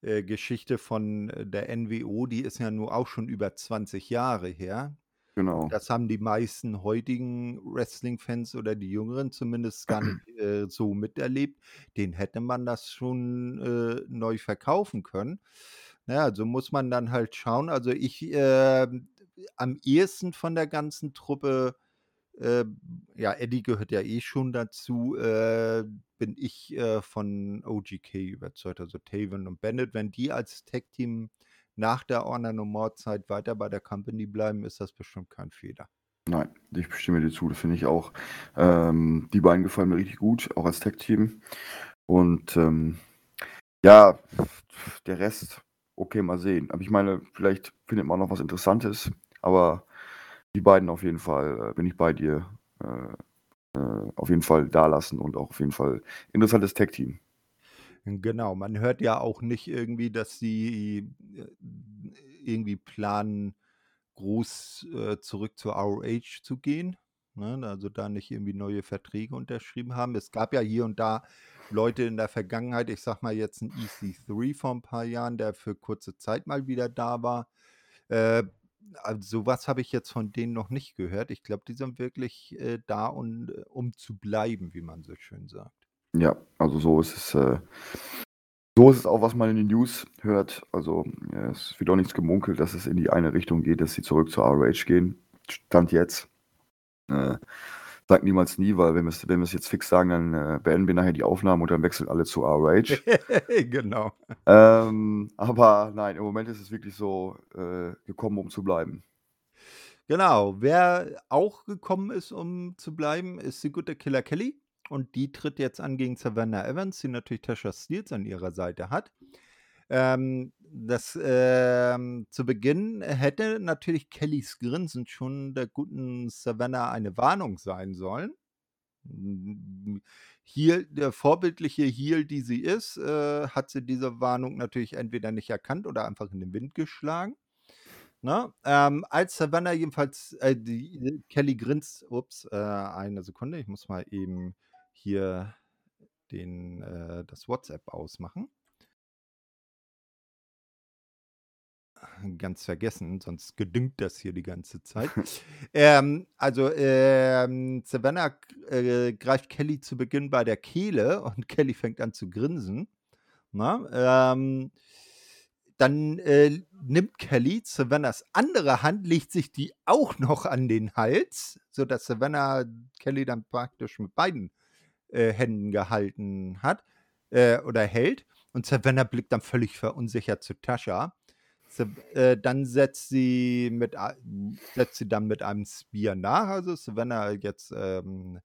äh, Geschichte von äh, der NWO, die ist ja nur auch schon über 20 Jahre her. Genau. Das haben die meisten heutigen Wrestling-Fans oder die Jüngeren zumindest gar nicht äh, so miterlebt. Den hätte man das schon äh, neu verkaufen können. Naja, so muss man dann halt schauen. Also ich äh, am ehesten von der ganzen Truppe, äh, ja, Eddie gehört ja eh schon dazu, äh, bin ich äh, von OGK überzeugt. Also Taven und Bennett, wenn die als Tag-Team nach der Honor No More Zeit weiter bei der Company bleiben, ist das bestimmt kein Fehler. Nein, ich bestimme dir zu, das finde ich auch. Ähm, die beiden gefallen mir richtig gut, auch als Tech-Team. Und ähm, ja, der Rest, okay, mal sehen. Aber ich meine, vielleicht findet man noch was Interessantes, aber die beiden auf jeden Fall, äh, bin ich bei dir, äh, äh, auf jeden Fall da lassen und auch auf jeden Fall interessantes Tech-Team. Genau, man hört ja auch nicht irgendwie, dass sie äh, irgendwie planen, groß äh, zurück zur ROH zu gehen. Ne? Also da nicht irgendwie neue Verträge unterschrieben haben. Es gab ja hier und da Leute in der Vergangenheit, ich sag mal jetzt ein EC3 vor ein paar Jahren, der für kurze Zeit mal wieder da war. Äh, also sowas habe ich jetzt von denen noch nicht gehört. Ich glaube, die sind wirklich äh, da, und, äh, um zu bleiben, wie man so schön sagt. Ja, also so ist es, äh, so ist es auch, was man in den News hört. Also ja, es wird auch nichts gemunkelt, dass es in die eine Richtung geht, dass sie zurück zur ROH gehen. Stand jetzt. Äh, sagt niemals nie, weil wenn wir es wenn jetzt fix sagen, dann äh, beenden wir nachher die Aufnahmen und dann wechseln alle zu ROH. genau. Ähm, aber nein, im Moment ist es wirklich so äh, gekommen, um zu bleiben. Genau. Wer auch gekommen ist, um zu bleiben, ist die gute Killer Kelly und die tritt jetzt an gegen Savannah Evans, die natürlich Tasha Steels an ihrer Seite hat. Ähm, das ähm, zu Beginn hätte natürlich Kellys Grinsen schon der guten Savannah eine Warnung sein sollen. Hier, der vorbildliche Heel, die sie ist, äh, hat sie diese Warnung natürlich entweder nicht erkannt oder einfach in den Wind geschlagen. Ne? Ähm, als Savannah jedenfalls, äh, die, Kelly grinst, ups, äh, eine Sekunde, ich muss mal eben hier den, äh, das WhatsApp ausmachen. Ganz vergessen, sonst gedüngt das hier die ganze Zeit. ähm, also ähm, Savannah äh, greift Kelly zu Beginn bei der Kehle und Kelly fängt an zu grinsen. Na? Ähm, dann äh, nimmt Kelly Savannahs andere Hand, legt sich die auch noch an den Hals, sodass Savannah Kelly dann praktisch mit beiden äh, Händen gehalten hat äh, oder hält. Und Savannah blickt dann völlig verunsichert zu Tascha. Äh, dann setzt sie, mit, setzt sie dann mit einem Spear nach. Also Savannah jetzt ähm,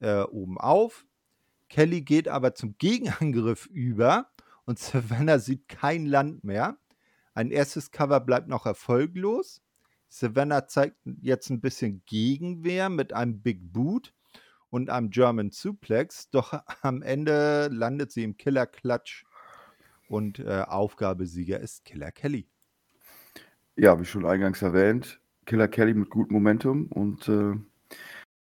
äh, oben auf. Kelly geht aber zum Gegenangriff über und Savannah sieht kein Land mehr. Ein erstes Cover bleibt noch erfolglos. Savannah zeigt jetzt ein bisschen Gegenwehr mit einem Big Boot und einem German Suplex, doch am Ende landet sie im Killer Clutch und äh, Aufgabesieger ist Killer Kelly. Ja, wie schon eingangs erwähnt, Killer Kelly mit gutem Momentum und äh,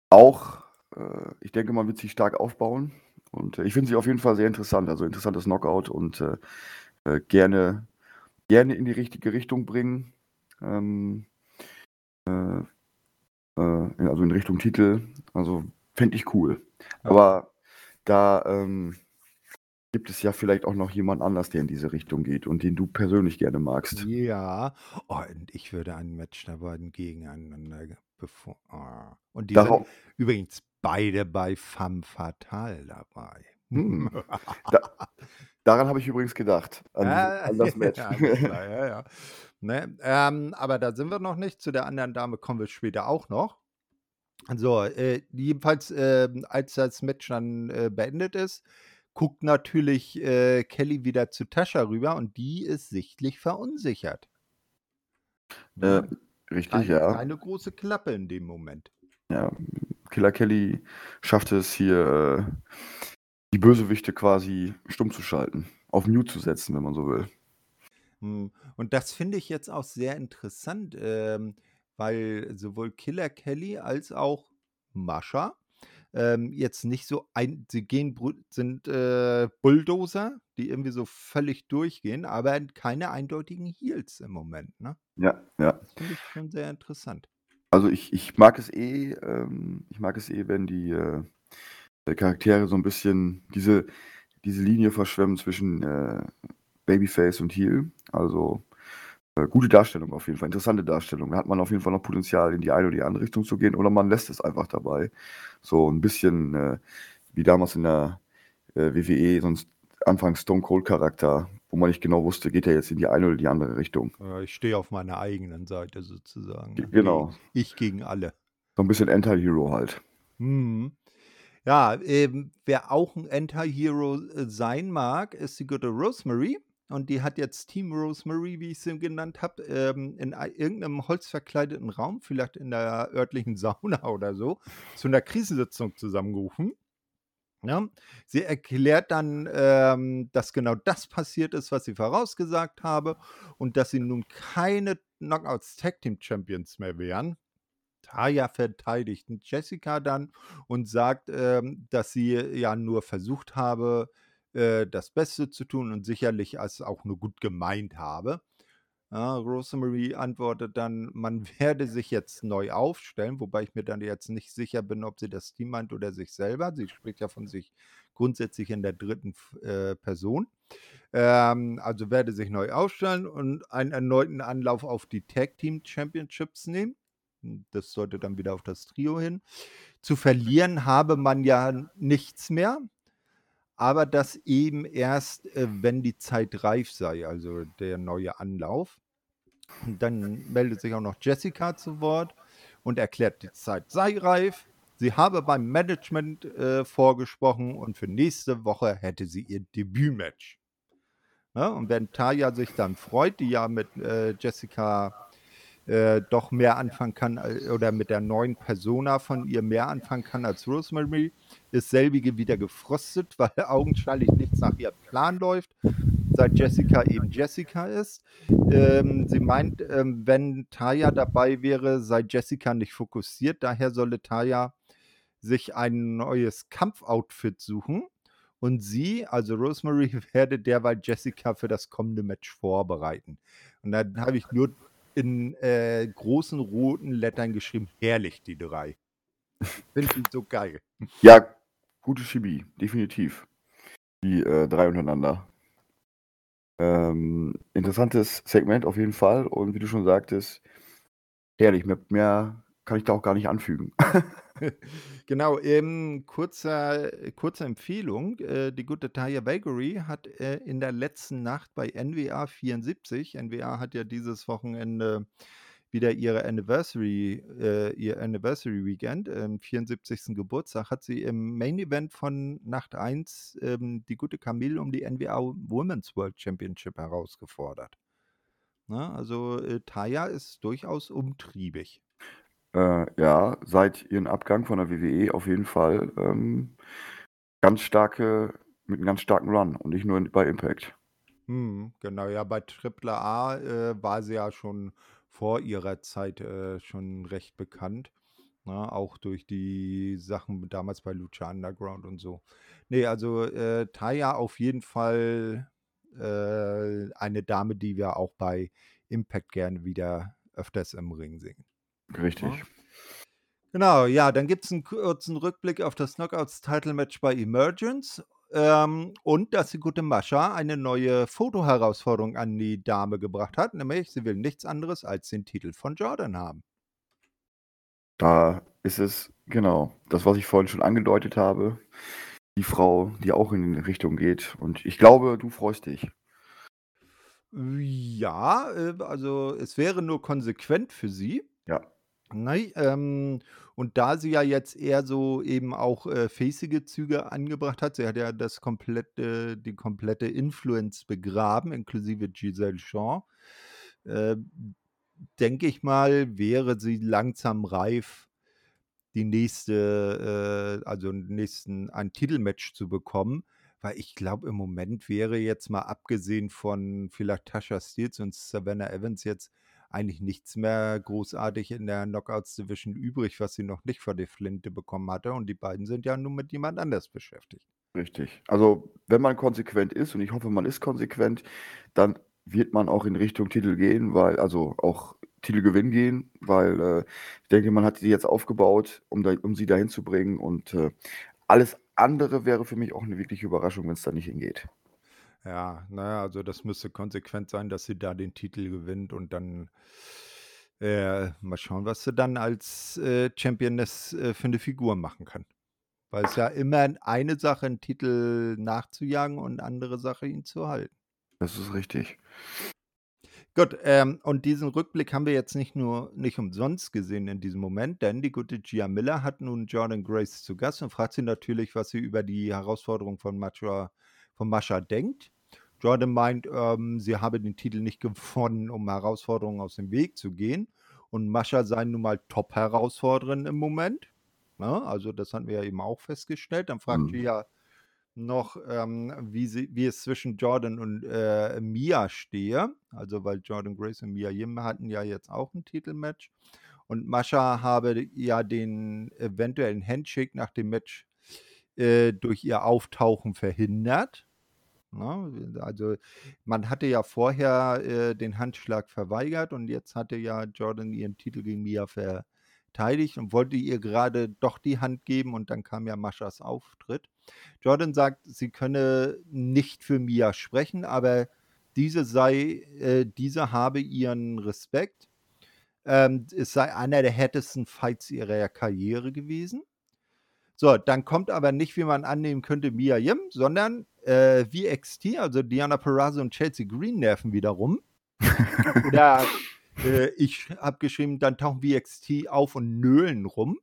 auch, äh, ich denke, man wird sich stark aufbauen. Und äh, ich finde sie auf jeden Fall sehr interessant. Also interessantes Knockout und äh, äh, gerne, gerne in die richtige Richtung bringen. Ähm, also in Richtung Titel. Also fände ich cool. Ja. Aber da ähm, gibt es ja vielleicht auch noch jemand anders, der in diese Richtung geht und den du persönlich gerne magst. Ja, oh, und ich würde ein Match der beiden gegeneinander bevor. Oh. Und die Darauf, sind übrigens beide bei Femme Fatale dabei. hm, da, daran habe ich übrigens gedacht, an, Ja, an das Match. ja, ja. Ne, ähm, aber da sind wir noch nicht. Zu der anderen Dame kommen wir später auch noch. So, äh, jedenfalls, äh, als das Match dann äh, beendet ist, guckt natürlich äh, Kelly wieder zu Tascha rüber und die ist sichtlich verunsichert. Äh, richtig, keine, ja. Keine große Klappe in dem Moment. Ja, Killer Kelly schaffte es hier, äh, die Bösewichte quasi stumm zu schalten, auf Mute zu setzen, wenn man so will. Hm, und das finde ich jetzt auch sehr interessant, ähm, weil sowohl Killer Kelly als auch Mascha ähm, jetzt nicht so ein, sie gehen, sind äh, Bulldozer, die irgendwie so völlig durchgehen, aber keine eindeutigen Heels im Moment. Ne? Ja, ja. Das finde ich schon sehr interessant. Also ich, ich mag es eh, ähm, ich mag es eh, wenn die äh, Charaktere so ein bisschen diese, diese Linie verschwemmen zwischen äh, Babyface und Heel. Also gute Darstellung auf jeden Fall, interessante Darstellung. Da hat man auf jeden Fall noch Potenzial, in die eine oder die andere Richtung zu gehen, oder man lässt es einfach dabei. So ein bisschen äh, wie damals in der äh, WWE, sonst Anfang Stone Cold Charakter, wo man nicht genau wusste, geht er jetzt in die eine oder die andere Richtung. ich stehe auf meiner eigenen Seite sozusagen. Genau. Ich gegen alle. So ein bisschen Anti-Hero halt. Hm. Ja, ähm, wer auch ein Anti-Hero äh, sein mag, ist die gute Rosemary. Und die hat jetzt Team Rosemary, wie ich sie genannt habe, ähm, in irgendeinem holzverkleideten Raum, vielleicht in der örtlichen Sauna oder so, zu einer Krisensitzung zusammengerufen. Ja, sie erklärt dann, ähm, dass genau das passiert ist, was sie vorausgesagt habe und dass sie nun keine Knockouts Tag Team Champions mehr wären. Taya verteidigt Jessica dann und sagt, ähm, dass sie ja nur versucht habe, äh, das Beste zu tun und sicherlich es auch nur gut gemeint habe. Ja, Rosemary antwortet dann, man werde sich jetzt neu aufstellen, wobei ich mir dann jetzt nicht sicher bin, ob sie das Team meint oder sich selber. Sie spricht ja von sich grundsätzlich in der dritten äh, Person. Ähm, also werde sich neu aufstellen und einen erneuten Anlauf auf die Tag Team Championships nehmen. Hm, das sollte dann wieder auf das Trio hin. Zu verlieren habe man ja nichts mehr aber das eben erst, äh, wenn die Zeit reif sei, also der neue Anlauf. Und dann meldet sich auch noch Jessica zu Wort und erklärt, die Zeit sei reif. Sie habe beim Management äh, vorgesprochen und für nächste Woche hätte sie ihr Debütmatch. Ja, und wenn Taya sich dann freut, die ja mit äh, Jessica äh, doch mehr anfangen kann äh, oder mit der neuen Persona von ihr mehr anfangen kann als Rosemary, ist selbige wieder gefrostet, weil augenscheinlich nichts nach ihrem Plan läuft, seit Jessica eben Jessica ist. Ähm, sie meint, ähm, wenn Taya dabei wäre, sei Jessica nicht fokussiert, daher solle Taya sich ein neues Kampfoutfit suchen. Und sie, also Rosemary, werde derweil Jessica für das kommende Match vorbereiten. Und dann habe ich nur in äh, großen roten Lettern geschrieben, herrlich, die drei. Finde ich so geil. Ja, gute Chemie, definitiv. Die äh, drei untereinander. Ähm, interessantes Segment auf jeden Fall und wie du schon sagtest, herrlich, mehr mehr kann ich da auch gar nicht anfügen. Genau, ähm, kurzer kurze Empfehlung, äh, die gute Taya Bakery hat, äh, in der letzten Nacht bei NWA 74 NWA hat ja dieses Wochenende wieder ihre Anniversary äh, ihr Anniversary Weekend, ähm, 74. Geburtstag, hat sie im Main Event von Nacht 1, ähm, die gute Camille um die NWA Women's World Championship herausgefordert. Ne, also, äh, Taya ist durchaus umtriebig. Äh, ja, seit ihrem Abgang von der WWE auf jeden Fall, ähm, ganz starke mit 'nem ganz starken Run und nicht nur bei Impact. Mhm, genau, ja, bei AAA, äh, war sie ja schon vor ihrer Zeit, äh, schon recht bekannt, ne, auch durch die Sachen damals bei Lucha Underground und so. Ne, also, äh, Taya auf jeden Fall, äh, eine Dame, die wir auch bei Impact gerne wieder öfters im Ring sehen, Richtig. ne? Genau, ja, dann gibt's 'n kurzen Rückblick auf das Knockouts Title Match bei Emergence, ähm, und dass die gute Mascha eine neue Fotoherausforderung an die Dame gebracht hat, nämlich sie will nichts anderes als den Titel von Jordan haben. Da ist es genau, das, was ich vorhin schon angedeutet habe, die Frau, die auch in die Richtung geht und ich glaube, du freust dich. Ja, äh, also, es wäre nur konsequent für sie. Ne, ähm, und da sie ja jetzt eher so eben auch, äh, facige Züge angebracht hat, sie hat ja das komplette die komplette Influence begraben, inklusive Giselle Shaw, äh, denke ich mal, wäre sie langsam reif, die nächste äh, also, nächsten ein Titelmatch zu bekommen, weil ich glaube, im Moment wäre jetzt mal abgesehen von vielleicht Tasha Steelz und Savannah Evans jetzt eigentlich nichts mehr großartig in der Knockouts Division übrig, was sie noch nicht vor die Flinte bekommen hatte und die beiden sind ja nun mit jemand anders beschäftigt. Richtig. Also, wenn man konsequent ist und ich hoffe, man ist konsequent, dann wird man auch in Richtung Titel gehen, weil also, auch Titelgewinn gehen, weil, äh, ich denke, man hat sie jetzt aufgebaut, um da um sie dahin zu bringen und, äh, alles andere wäre für mich auch 'ne wirkliche Überraschung, wenn's da nicht hingeht. Ja, na ja, also, das müsste konsequent sein, dass sie da den Titel gewinnt und dann äh, mal schauen, was sie dann als, äh, Championess, äh, für 'ne Figur machen kann. Weil es ja immer eine Sache, 'n Titel nachzujagen und andere Sache, ihn zu halten. Das ist richtig. Gut, ähm, und diesen Rückblick haben wir jetzt nicht nur nicht umsonst gesehen in diesem Moment, denn die gute Gia Miller hat nun Jordynne Grace zu Gast und fragt sie natürlich, was sie über die Herausforderung von Mascha von Mascha denkt. Jordynne meint, ähm, sie habe den Titel nicht gewonnen, um Herausforderungen aus dem Weg zu gehen und Mascha sei nun mal Top-Herausforderin im Moment, ne? Also, das hatten wir ja eben auch festgestellt. Dann fragt Mhm. Gia noch, ähm, wie sie wie es zwischen Jordynne und, äh, Mia stehe. Also, weil Jordynne Grace und Mia Yim hatten ja jetzt auch 'n Titelmatch und Mascha habe ja den eventuellen Handshake nach dem Match, äh, durch ihr Auftauchen verhindert, ne? Also, man hatte ja vorher, äh, den Handschlag verweigert und jetzt hatte ja Jordynne ihren Titel gegen Mia verteidigt und wollte ihr grade doch die Hand geben und dann kam ja Maschas Auftritt. Jordynne sagt, sie könne nicht für Mia sprechen, aber diese sei äh, diese habe ihren Respekt. Ähm, es sei einer der härtesten Fights ihrer Karriere gewesen. So, dann kommt aber nicht, wie man annehmen könnte, Mia Yim, sondern, äh, VXT, also Deonna Purrazzo und Chelsea Green nerven wieder rum. Oder, äh, ich habe geschrieben, dann tauchen VXT auf und nölen rum,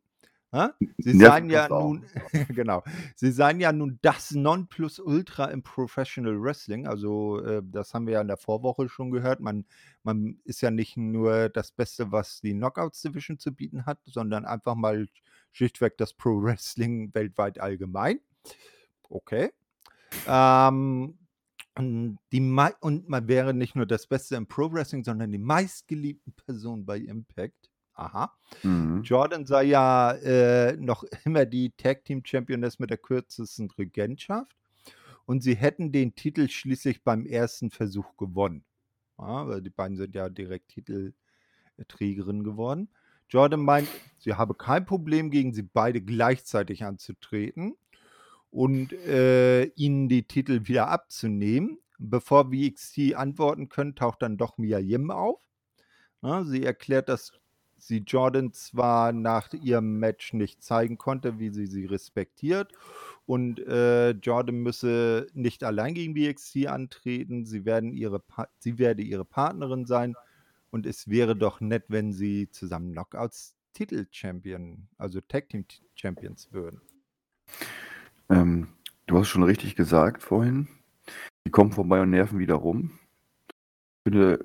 ne? Sie seien ja tut's auch. nun genau. Sie seien ja nun das Nonplusultra im Professional Wrestling. Also, äh, das haben wir ja in der Vorwoche schon gehört. Man man ist ja nicht nur das Beste, was die Knockouts Division zu bieten hat, sondern einfach mal schlichtweg das Pro Wrestling weltweit allgemein. Okay. Ähm, und und man wäre nicht nur das Beste im Pro Wrestling, sondern die meistgeliebten Person bei Impact. Aha. Mhm. Jordynne sei ja, äh, noch immer die Tag Team Championess mit der kürzesten Regentschaft und sie hätten den Titel schließlich beim ersten Versuch gewonnen. Ja, weil die beiden sind ja direkt Titelträgerinnen geworden. Jordynne meint, sie habe kein Problem, gegen sie beide gleichzeitig anzutreten und, äh, ihnen die Titel wieder abzunehmen. Bevor VXT antworten können, taucht dann doch Mia Yim auf. Ja, sie erklärt, dass sie Jordan zwar nach ihrem Match nicht zeigen konnte, wie sie sie respektiert. Und äh, Jordan müsse nicht allein gegen VXT antreten. Sie, werden ihre sie werde ihre Partnerin sein. Und es wäre doch nett, wenn sie zusammen Knockouts Titel-Champion, also Tag Team Champions würden. Ähm, du hast schon richtig gesagt vorhin. Die kommen vorbei und nerven wieder rum. Ich finde,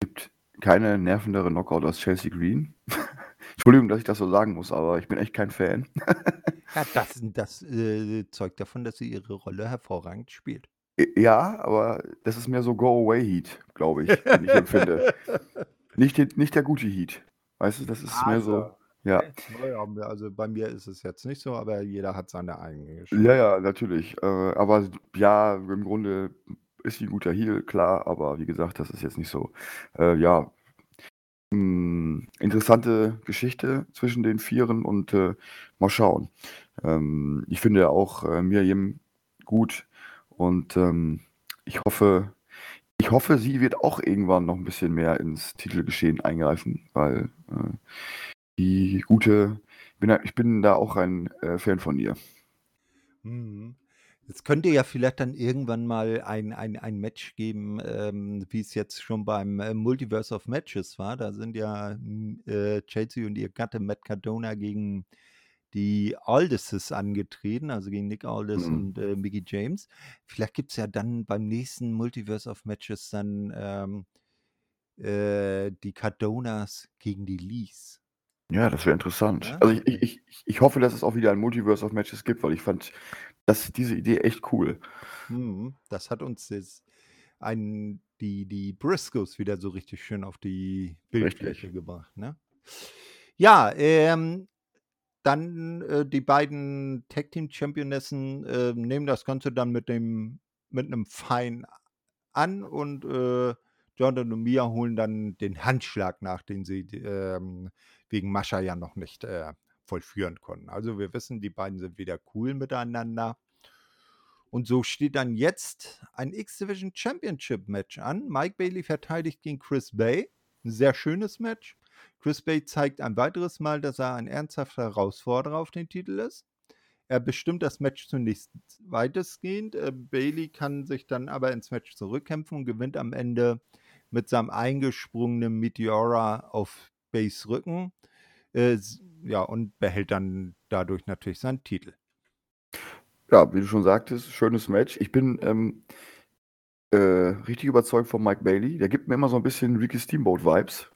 es gibt keine nervendere Knockout als Chelsea Green. Entschuldigung, dass ich das so sagen muss, aber ich bin echt kein Fan. ja, das, das äh, zeugt davon, dass sie ihre Rolle hervorragend spielt. Ja, aber das ist mehr so Go-Away-Heat, glaube ich, den ich empfinde. Nicht, nicht der gute Heat. Weißt du, das ist mehr so. Also, Ja. ja, also bei mir ist es jetzt nicht so, aber jeder hat seine eigene Geschichte. Ja, ja, natürlich. Äh, aber ja, im Grunde ist sie ein guter Heel, klar, aber wie gesagt, das ist jetzt nicht so. Äh, ja, hm, interessante Geschichte zwischen den Vieren und äh, mal schauen. Ähm, ich finde auch äh, Miriam gut und ähm, ich hoffe, ich hoffe, sie wird auch irgendwann noch ein bisschen mehr ins Titelgeschehen eingreifen, weil äh, die gute, bin, ich bin da auch ein äh, Fan von ihr. Mhm. Es könnte ja vielleicht dann irgendwann mal ein, ein, ein Match geben, ähm, wie es jetzt schon beim äh, Multiverse of Matches war. Da sind ja äh, Chelsea und ihr Gatte Matt Cardona gegen die Aldises angetreten, also gegen Nick Aldis Mhm. und äh, Mickey James. Vielleicht gibt es ja dann beim nächsten Multiverse of Matches dann ähm, äh, die Cardonas gegen die Lees. Ja, das wäre interessant. Ja? Also ich, ich, ich, hoffe, dass es auch wieder ein Multiverse of Matches gibt, weil ich fand das, diese Idee echt cool. Mhm. Das hat uns jetzt ein, die, die Briscoes wieder so richtig schön auf die Bildfläche Richtig. gebracht. Ne? Ja, ähm, dann äh, die beiden Tag Team Championessen äh, nehmen das Ganze dann mit dem mit einem Fein an und äh, Jordan und Mia holen dann den Handschlag nach, den sie ähm, wegen Mascha ja noch nicht äh, vollführen konnten. Also wir wissen, die beiden sind wieder cool miteinander. Und so steht dann jetzt ein X-Division Championship Match an. Mike Bailey verteidigt gegen Chris Bay. Ein sehr schönes Match. Chris Bay zeigt ein weiteres Mal, dass er ein ernsthafter Herausforderer auf den Titel ist. Er bestimmt das Match zunächst weitestgehend. Äh, Bailey kann sich dann aber ins Match zurückkämpfen und gewinnt am Ende mit seinem eingesprungenen Meteora auf Bays Rücken. Äh, ja, und behält dann dadurch natürlich seinen Titel. Ja, wie du schon sagtest, schönes Match. Ich bin ähm, äh, richtig überzeugt von Mike Bailey. Der gibt mir immer so ein bisschen Ricky Steamboat Vibes,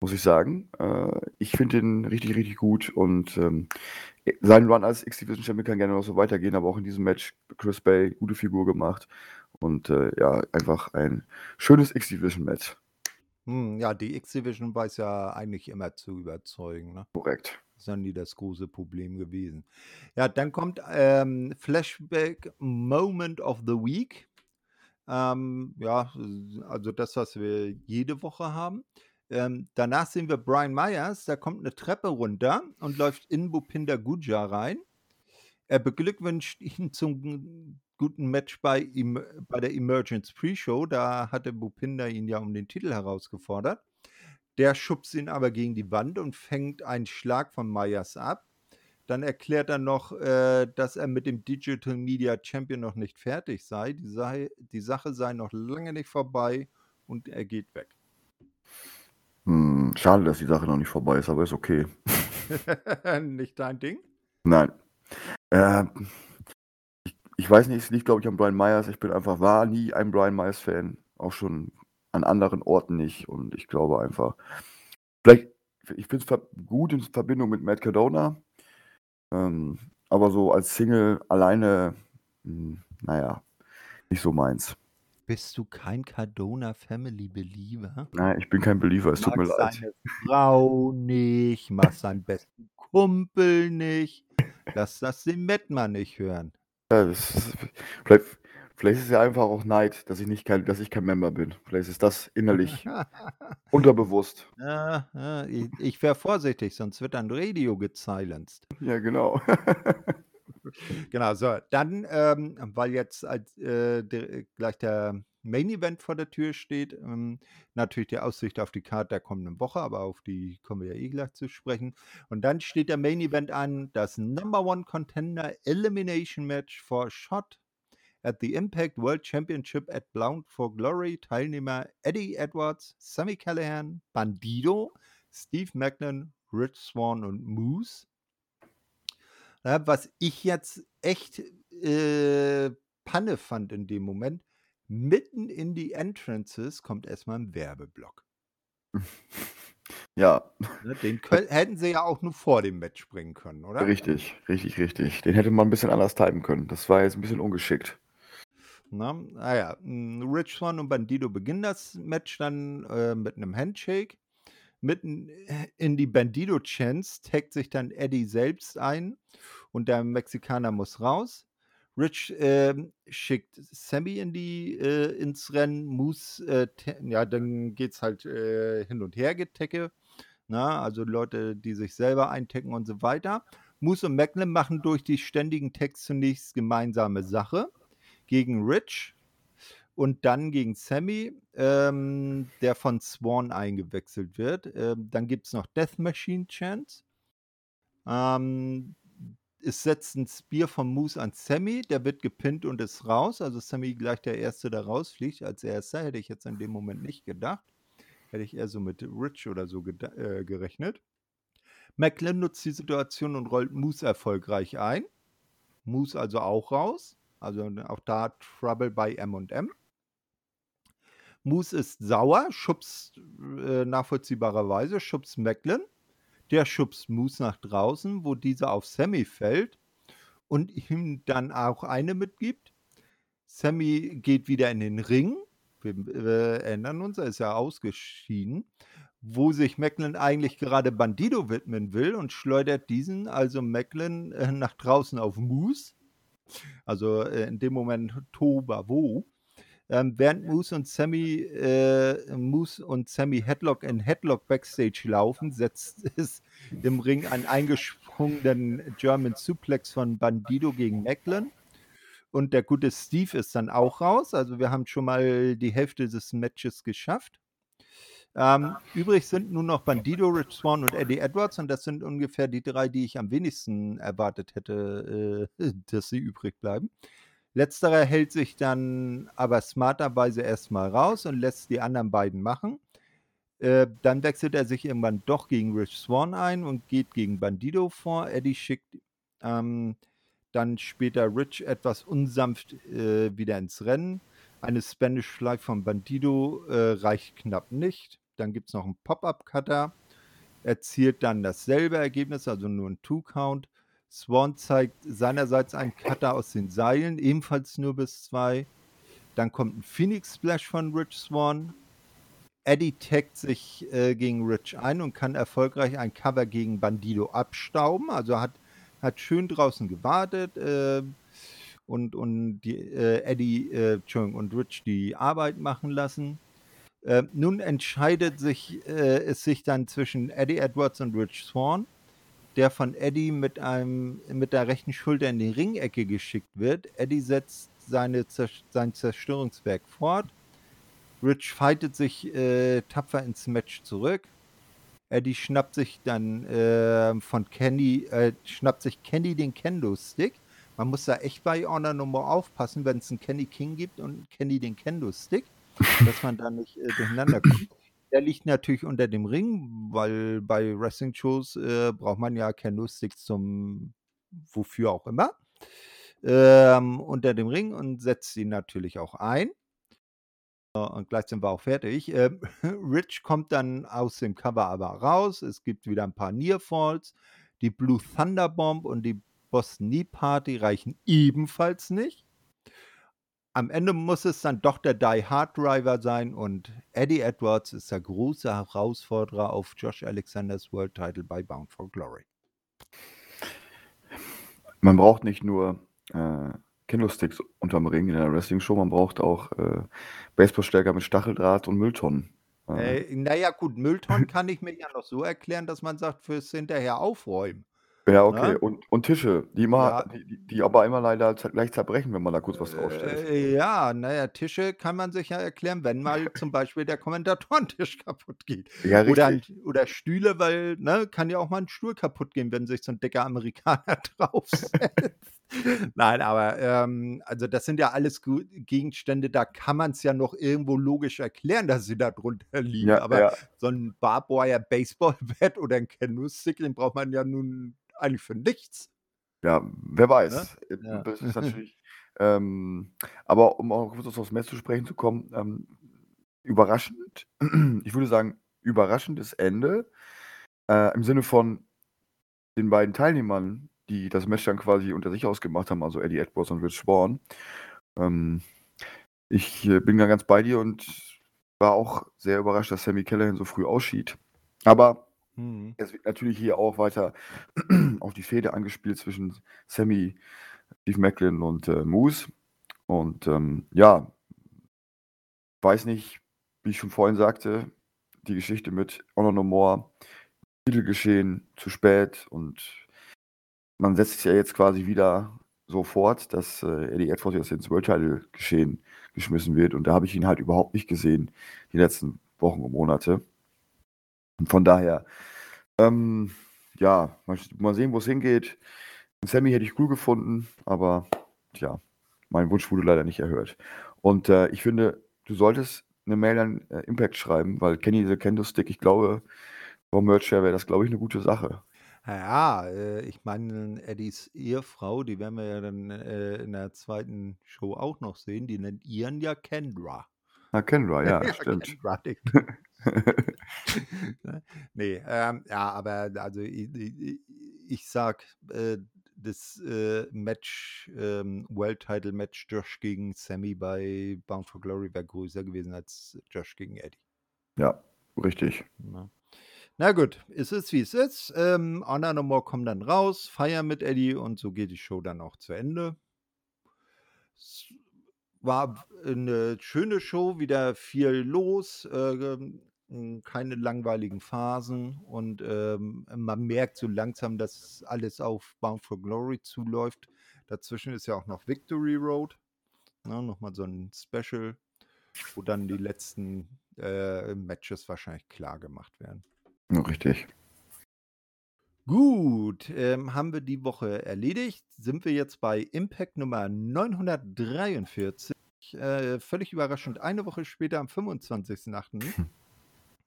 muss ich sagen. Äh, ich finde ihn richtig, richtig gut und ähm, sein Run als X-Division Champion kann gerne noch so weitergehen, aber auch in diesem Match Chris Bay gute Figur gemacht und äh, ja, einfach ein schönes X-Division Match. Hm, ja, die X-Division weiß ja eigentlich immer zu überzeugen. Ne? Korrekt. Das ist ja nie das große Problem gewesen. Ja, dann kommt ähm, Flashback Moment of the Week. Ähm, ja, also das, was wir jede Woche haben. Ähm, danach sehen wir Brian Myers, da kommt eine Treppe runter und läuft in Bupinda Guja rein. Er beglückwünscht ihn zum guten Match bei, bei der Emergence Pre-Show. Da hatte Bupinda ihn ja um den Titel herausgefordert. Der schubst ihn aber gegen die Wand und fängt einen Schlag von Myers ab. Dann erklärt er noch, äh, dass er mit dem Digital Media Champion noch nicht fertig sei. Die, sei. die Sache sei noch lange nicht vorbei und er geht weg. Hm, schade, dass die Sache noch nicht vorbei ist, aber ist okay. nicht dein Ding? Nein. Äh, ich, ich, weiß nicht, es liegt, glaube ich, an Brian Myers. Ich bin einfach, war nie ein Brian Myers-Fan. Auch schon an anderen Orten nicht. Und ich glaube einfach, vielleicht, ich finde es gut in Verbindung mit Matt Cardona. Ähm, aber so als Single alleine, mh, hm, naja, nicht so meins. Bist du kein Cardona Family Believer? Nein, ich bin kein Believer, es tut mir leid. seine Frau nicht, mag seinen besten Kumpel nicht. Lass das den Mettmann nicht hören. Ja, das ist, vielleicht, vielleicht ist es ja einfach auch Neid, dass ich nicht kein, dass ich kein Member bin. Vielleicht ist das innerlich unterbewusst. Ja, ja, ich, ich wäre vorsichtig, sonst wird ein Radio gesilenced. Ja, genau. Genau, so, dann, ähm, weil jetzt als, äh, der gleich der Main Event vor der Tür steht, ähm, natürlich die Aussicht auf die Card der kommenden Woche, aber auf die kommen wir ja eh gleich zu sprechen. Und dann steht der Main Event an, das Number One Contender Elimination Match for Shot at the Impact World Championship at Bound for Glory. Teilnehmer Eddie Edwards, Sammy Callahan, Bandido, Steve Macklin, Rich Swan und Moose. Ja, was ich jetzt echt äh, Panne fand in dem Moment, mitten in die Entrances kommt erstmal ein Werbeblock. Ja. Ne, den könn, hätten sie ja auch nur vor dem Match bringen können, oder? Richtig, richtig, richtig. Den hätte man ein bisschen anders timen können. Das war jetzt ein bisschen ungeschickt. Na, naja, Rich Swan und Bandido beginnen das Match dann äh, mit einem Handshake. Mitten in die Bandido-Chance taggt sich dann Eddie selbst ein und der Mexikaner muss raus. Rich äh, schickt Sammy in die, äh, ins Rennen, Moose, äh, ja, dann geht's halt äh, hin und her getecke. Na, also Leute, die sich selber eintecken und so weiter. Moose und Macklin machen durch die ständigen Tags zunächst gemeinsame Sache gegen Rich und dann gegen Sammy, ähm, der von Swan eingewechselt wird. Ähm, dann gibt es noch Death Machine Chance. Ähm, es setzt ein Spear von Moose an Sammy, der wird gepinnt und ist raus. Also Sammy gleich der Erste, der rausfliegt. Als erster hätte ich jetzt in dem Moment nicht gedacht. Hätte ich eher so mit Rich oder so äh, gerechnet. Macklin nutzt die Situation und rollt Moose erfolgreich ein. Moose also auch raus. Also auch da Trouble bei M&M. Moose ist sauer, schubst äh, nachvollziehbarerweise, schubst Macklin. Der schubst Moose nach draußen, wo dieser auf Sammy fällt und ihm dann auch eine mitgibt. Sammy geht wieder in den Ring. Wir äh, erinnern uns, er ist ja ausgeschieden, wo sich Macklin eigentlich gerade Bandido widmen will und schleudert diesen, also Macklin, äh, nach draußen auf Moose. Also äh, in dem Moment Tobavo. Ähm, während Moose und Sammy äh, Moose und Sammy Headlock in Headlock Backstage laufen, setzt es im Ring einen eingesprungenen German Suplex von Bandido gegen Macklin. Und der gute Steve ist dann auch raus. Also wir haben schon mal die Hälfte des Matches geschafft. Ähm, übrig sind nur noch Bandido, Rich Swan und Eddie Edwards und das sind ungefähr die drei, die ich am wenigsten erwartet hätte, äh, dass sie übrig bleiben. Letzterer hält sich dann aber smarterweise erstmal raus und lässt die anderen beiden machen. Äh, dann wechselt er sich irgendwann doch gegen Rich Swan ein und geht gegen Bandido vor. Eddie schickt ähm, dann später Rich etwas unsanft äh, wieder ins Rennen. Eine Spanish Fly von Bandido äh, reicht knapp nicht. Dann gibt es noch einen Pop-Up-Cutter. Erzielt dann dasselbe Ergebnis, also nur ein Two-Count. Swan zeigt seinerseits einen Cutter aus den Seilen, ebenfalls nur bis zwei. Dann kommt ein Phoenix Splash von Rich Swan. Eddie taggt sich äh, gegen Rich ein und kann erfolgreich ein Cover gegen Bandido abstauben. Also hat, hat schön draußen gewartet äh, und, und die, äh, Eddie äh, und Rich die Arbeit machen lassen. Äh, nun entscheidet sich, äh, es sich dann zwischen Eddie Edwards und Rich Swan, der von Eddie mit, einem, mit der rechten Schulter in die Ringecke geschickt wird. Eddie setzt seine, sein Zerstörungswerk fort. Rich fightet sich äh, tapfer ins Match zurück. Eddie schnappt sich dann äh, von Kenny, äh, schnappt sich Kenny den Kendo-Stick. Man muss da echt bei Honor Nummer aufpassen, wenn es einen Kenny King gibt und Kenny den Kendo-Stick dass man da nicht äh, durcheinander kommt. Der liegt natürlich unter dem Ring, weil bei Wrestling-Shows äh, braucht man ja Candlesticks zum wofür auch immer. Ähm, unter dem Ring und setzt ihn natürlich auch ein. Äh, und gleich sind wir auch fertig. Ähm, Rich kommt dann aus dem Cover aber raus. Es gibt wieder ein paar Nearfalls. Die Blue Thunder Bomb und die Boston Knee Party reichen ebenfalls nicht am Ende muss es dann doch der Die Hard Driver sein und Eddie Edwards ist der große Herausforderer auf Josh Alexanders World Title bei Bound for Glory. Man braucht nicht nur äh, Candlesticks unterm Ring in einer Wrestling-Show, man braucht auch äh, Baseballstärker mit Stacheldraht und Mülltonnen. Äh, naja, gut, Mülltonnen kann ich mir ja noch so erklären, dass man sagt, fürs hinterher aufräumen. Ja, okay. Ne? Und, und Tische, die, immer, Ja. die, die- aber immer leider zer- gleich zerbrechen, wenn man da kurz was draufstellt. Äh, ja, naja, Tische kann man sich ja erklären, wenn mal zum Beispiel der Kommentatorentisch kaputt geht. Ja, Oder, richtig. oder Stühle, weil, ne, kann ja auch mal ein Stuhl kaputt gehen, wenn sich so ein dicker Amerikaner draufsetzt. Nein, aber ähm, also das sind ja alles Gu- Gegenstände, da kann man es ja noch irgendwo logisch erklären, dass sie da drunter liegen. Ja, aber ja. so ein Barbwire Baseballbat oder ein Canoe-Stick, den braucht man ja nun eigentlich für nichts. Ja, wer weiß. Äh, Ja. Das ist natürlich. ähm, aber um auch kurz auf das Match zu sprechen zu kommen, ähm, überraschend, ich würde sagen, überraschendes Ende. Äh, Im Sinne von den beiden Teilnehmern, die das Match dann quasi unter sich ausgemacht haben, also Eddie Edwards und Rich Swan. Ähm, ich äh, bin da ganz bei dir und war auch sehr überrascht, dass Sammy Callahan so früh ausschied. Aber Hm. es wird natürlich hier auch weiter auf die Fehde angespielt zwischen Sammy, Steve Macklin und äh, Moose. Und ähm, ja, weiß nicht, wie ich schon vorhin sagte, die Geschichte mit Honor No More, Titelgeschehen zu spät und man setzt es ja jetzt quasi wieder so fort, dass äh, Eddie Edwards jetzt ins World Title Geschehen geschmissen wird und da habe ich ihn halt überhaupt nicht gesehen die letzten Wochen und Monate. Und von daher, ähm, ja, mal, mal sehen, wo es hingeht. Sammy hätte ich cool gefunden, aber tja, mein Wunsch wurde leider nicht erhört. Und äh, ich finde, du solltest eine Mail an äh, Impact schreiben, weil Kenny the Candlestick, ich glaube, vom Merch wäre das, glaube ich, eine gute Sache. Ja, äh, ich meine, Eddies Ehefrau, die werden wir ja dann äh, in der zweiten Show auch noch sehen, die nennt ihren ja Kendra. Na, Kendra, ja, stimmt. Ne? nee, ähm, ja, aber also ich, ich, ich sag, äh, das äh, Match, ähm, World Title Match Josh gegen Sammy bei Bound for Glory wäre größer gewesen als Josh gegen Eddie. ja, richtig. Na. Na gut, es ist wie es ist. Ähm, Honor No More kommt dann raus, feiern mit Eddie und so geht die Show dann auch zu Ende. Es war eine schöne Show, wieder viel los, äh, m, keine langweiligen Phasen und ähm, man merkt so langsam, dass alles auf Bound for Glory zuläuft. Dazwischen ist ja auch noch Victory Road, ne, nochmal so ein Special, wo dann die letzten äh, Matches wahrscheinlich klar gemacht werden. Ja, richtig. Gut, ähm, haben wir die Woche erledigt. Sind wir jetzt bei Impact Nummer 943. Äh, völlig überraschend, eine Woche später am 25.8.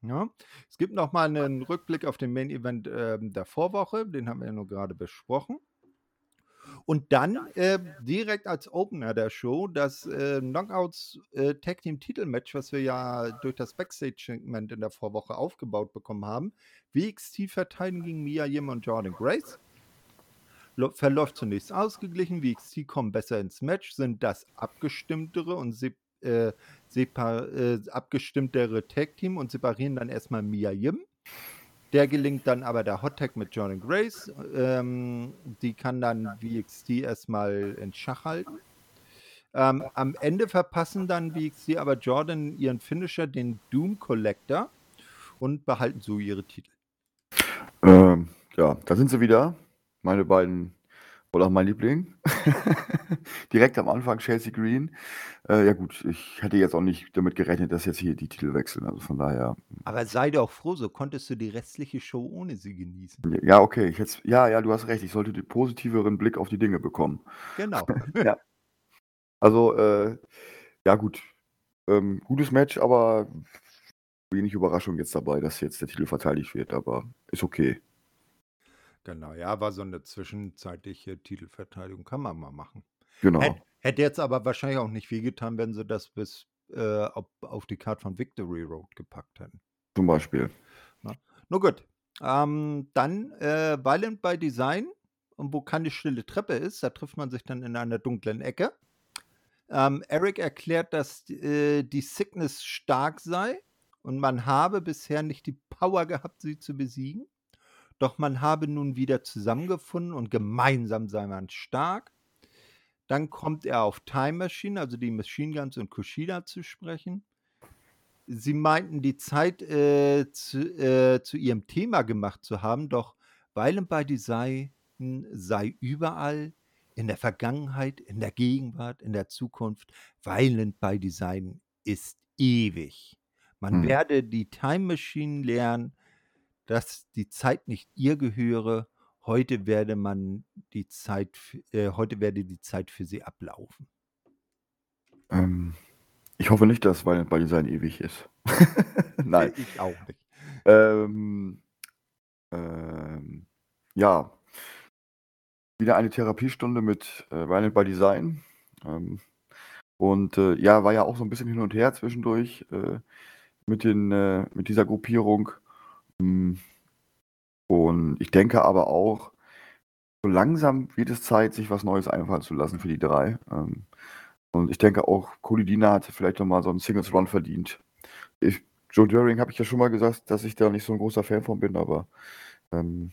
Ja. Es gibt noch mal einen Rückblick auf den Main Event ähm, der Vorwoche, den haben wir ja nur gerade besprochen. Und dann äh, direkt als Opener der Show das äh, Knockouts äh, Tag Team Titelmatch, was wir ja durch das Backstage-Segment in der Vorwoche aufgebaut bekommen haben. WXT verteidigen gegen Mia Yim und Jordan Grace. Verläuft zunächst ausgeglichen. WXT kommen besser ins Match, sind das abgestimmtere und se äh, äh, abgestimmtere Tag Team und separieren dann erstmal Mia Yim. Der gelingt dann aber der Hot Tag mit Jordan Grace. Ähm, die kann dann VXT erstmal in Schach halten. Ähm, am Ende verpassen dann VXT aber Jordan ihren Finisher, den Doom Collector, und behalten so ihre Titel. Ähm, ja, da sind sie wieder. Meine beiden, wohl auch mein Liebling. Direkt am Anfang Chelsea Green. Äh, ja gut, ich hätte jetzt auch nicht damit gerechnet, dass jetzt hier die Titel wechseln. Also von daher, Aber sei doch froh, so konntest du die restliche Show ohne sie genießen. ja, okay. Ich jetzt, ja, ja, du hast recht. Ich sollte den positiveren Blick auf die Dinge bekommen. Genau. ja. Also, äh, ja gut. Ähm, gutes Match, aber wenig Überraschung jetzt dabei, dass jetzt der Titel verteidigt wird. Aber ist okay. Genau, ja, war so eine zwischenzeitliche Titelverteidigung, kann man mal machen. Genau. Hätt, hätte jetzt aber wahrscheinlich auch nicht wehgetan, wenn sie das bis äh, auf, auf die Karte von Victory Road gepackt hätten. Zum Beispiel. Na, nur gut. Ähm, dann äh, Violent by Design. Und wo keine stille Treppe ist, da trifft man sich dann in einer dunklen Ecke. Ähm, Eric erklärt, dass äh, die Sickness stark sei und man habe bisher nicht die Power gehabt, sie zu besiegen. Doch man habe nun wieder zusammengefunden und gemeinsam sei man stark. Dann kommt er auf Time Machine, also die Machine Guns und Kushida zu sprechen. Sie meinten, die Zeit äh, zu, äh, zu ihrem Thema gemacht zu haben, doch Violent by Design sei überall, in der Vergangenheit, in der Gegenwart, in der Zukunft. Violent by Design ist ewig. Man Mhm. werde die Time Machine lernen, dass die Zeit nicht ihr gehöre. Heute werde man die Zeit, äh, heute werde die Zeit für sie ablaufen. Ähm, ich hoffe nicht, dass Violent by Design ewig ist. Nein. Ich auch nicht. Ähm, ähm, ja. Wieder eine Therapiestunde mit äh, Violent by Design. Ähm, und äh, ja, war ja auch so ein bisschen hin und her zwischendurch äh, mit, den, äh, mit dieser Gruppierung. Mm. Und ich denke aber auch, so langsam wird es Zeit, sich was Neues einfallen zu lassen für die drei. Ähm, und ich denke auch, Colidina hatte vielleicht nochmal so einen Singles Run verdient. Ich, Joe During habe ich ja schon mal gesagt, dass ich da nicht so ein großer Fan von bin, aber ähm,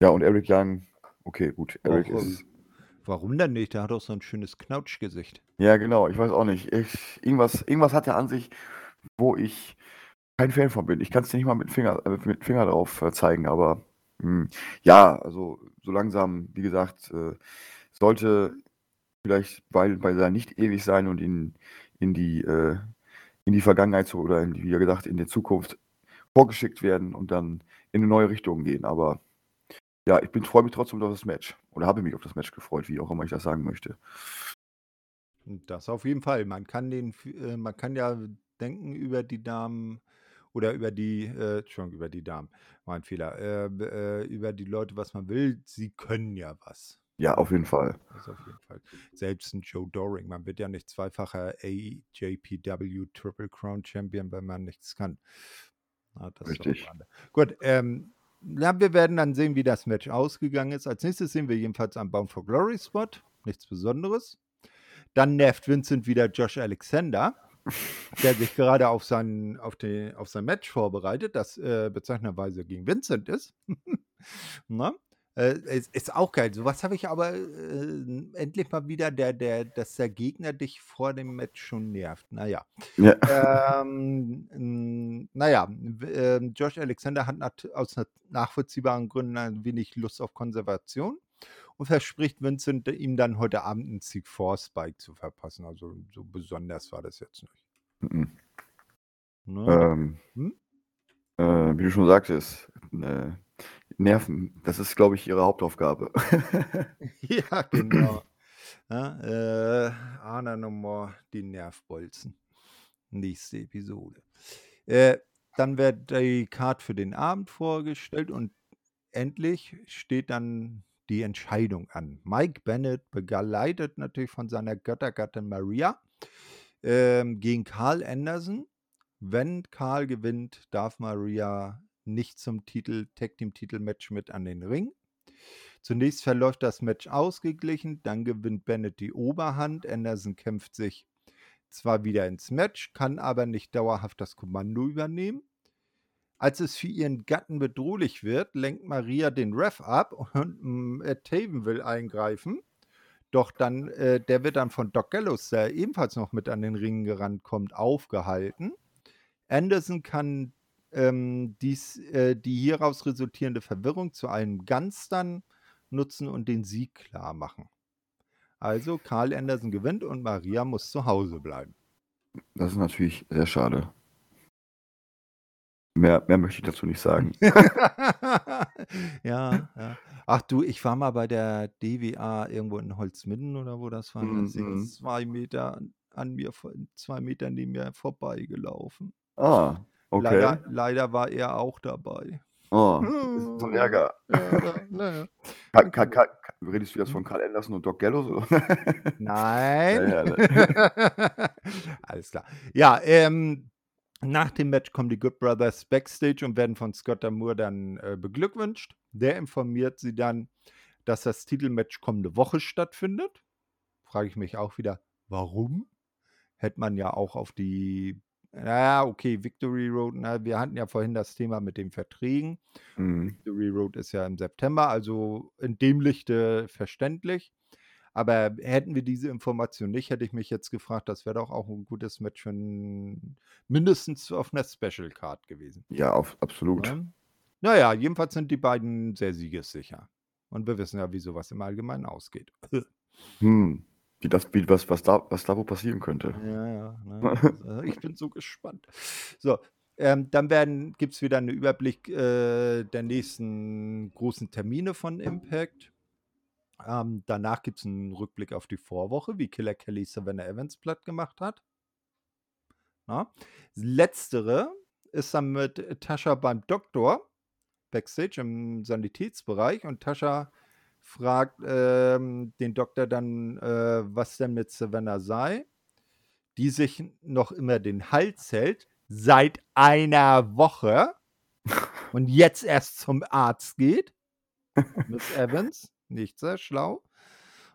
ja, und Eric Young, okay, gut, Eric Och, ist. Warum denn nicht? Der hat doch so ein schönes Knautschgesicht. Ja, genau, ich weiß auch nicht. Ich, irgendwas, irgendwas hat er an sich, wo ich kein Fan von bin. Ich kann es nicht mal mit Finger, äh, mit Finger drauf äh, zeigen, aber mh, ja, also so langsam, wie gesagt, äh, sollte vielleicht, weil, weil er nicht ewig sein und in, in die äh, in die Vergangenheit so, oder in wie gesagt, in die Zukunft vorgeschickt werden und dann in eine neue Richtung gehen. Aber ja, ich bin freue mich trotzdem auf das Match. Oder habe mich auf das Match gefreut, wie auch immer ich das sagen möchte. Das auf jeden Fall. Man kann den, äh, man kann ja denken über die Damen oder über die, äh, Entschuldigung, über die Damen, war ein Fehler, äh, äh, über die Leute, was man will. Sie können ja was. Ja, auf jeden Fall. Das auf jeden Fall. Selbst ein Joe Doring. Man wird ja nicht zweifacher AJPW Triple Crown Champion, wenn man nichts kann. Na, das ist doch Richtig. Gut, ähm, ja, wir werden dann sehen, wie das Match ausgegangen ist. Als nächstes sehen wir jedenfalls einen Bound for Glory Spot. Nichts Besonderes. Dann nervt Vincent wieder Josh Alexander, der sich gerade auf sein, auf, den, auf sein Match vorbereitet, das äh, bezeichnenderweise gegen Vincent ist. Na? Äh, ist, ist auch geil. Sowas habe ich aber äh, endlich mal wieder, der, der, dass der Gegner dich vor dem Match schon nervt. Naja. Ja. Ähm, naja, ähm, Josh Alexander hat aus na- nachvollziehbaren Gründen ein wenig Lust auf Konservation und verspricht Vincent, ihm dann heute Abend einen Sieg vor Spike zu verpassen. Also so besonders war das jetzt nicht. Mhm. Ne? Ähm, Hm? äh, wie du schon sagtest, äh, Nerven, das ist, glaube ich, ihre Hauptaufgabe. Ja, genau. Ja, äh, Arna nochmal die Nervbolzen. Nächste Episode. Äh, dann wird die Card für den Abend vorgestellt und endlich steht dann die Entscheidung an. Mike Bennett, begleitet natürlich von seiner Göttergattin Maria, ähm, gegen Carl Anderson. Wenn Carl gewinnt, darf Maria nicht zum Titel, Tag Team Titelmatch mit an den Ring. Zunächst verläuft das Match ausgeglichen, dann gewinnt Bennett die Oberhand. Anderson kämpft sich zwar wieder ins Match, kann aber nicht dauerhaft das Kommando übernehmen. Als es für ihren Gatten bedrohlich wird, lenkt Maria den Ref ab und mm, äh, Taven will eingreifen. Doch dann, äh, der wird dann von Doc Gallows, der ebenfalls noch mit an den Ringen gerannt kommt, aufgehalten. Anderson kann ähm, dies, äh, die hieraus resultierende Verwirrung zu einem Gunstun nutzen und den Sieg klar machen. Also Carl Anderson gewinnt und Maria muss zu Hause bleiben. Das ist natürlich sehr schade. Mehr, mehr möchte ich dazu nicht sagen. ja, ja. Ach du, ich war mal bei der DWA irgendwo in Holzminden oder wo das war. Da ist sie Mhm. zwei Meter an, mir, zwei Meter neben mir vorbeigelaufen. Ah, okay. Leider, leider war er auch dabei. Oh, das ist so ein Ärger. Ja, naja. Ka Ka Ka redest du jetzt von Karl Anderson und Doc Gallows? oder? Nein. Ja, ja, Alles klar. Ja, ähm, nach dem Match kommen die Good Brothers backstage und werden von Scott Moore dann äh, beglückwünscht. Der informiert sie dann, dass das Titelmatch kommende Woche stattfindet. Frage ich mich auch wieder, warum? Hätte man ja auch auf die, naja, okay, Victory Road, na, wir hatten ja vorhin das Thema mit den Verträgen. Mhm. Victory Road ist ja im September, also in dem Lichte verständlich. Aber hätten wir diese Information nicht, hätte ich mich jetzt gefragt, das wäre doch auch ein gutes Match für ein, mindestens auf einer Special Card gewesen. Ja, auf, absolut. Ne? Naja, jedenfalls sind die beiden sehr siegessicher. Und wir wissen ja, wie sowas im Allgemeinen ausgeht. Hm. Wie das, wie, was, was, da, was da wohl passieren könnte. Ja, ja. Ne? Also, ich bin so gespannt. So, ähm, dann gibt es wieder einen Überblick äh, der nächsten großen Termine von Impact. Ähm, danach gibt es einen Rückblick auf die Vorwoche, wie Killer Kelly Savannah Evans platt gemacht hat. Na? Letztere ist dann mit Tascha beim Doktor backstage im Sanitätsbereich und Tascha fragt ähm, den Doktor dann, äh, was denn mit Savannah sei, die sich noch immer den Hals hält, seit einer Woche und jetzt erst zum Arzt geht. Miss Evans, nicht sehr schlau.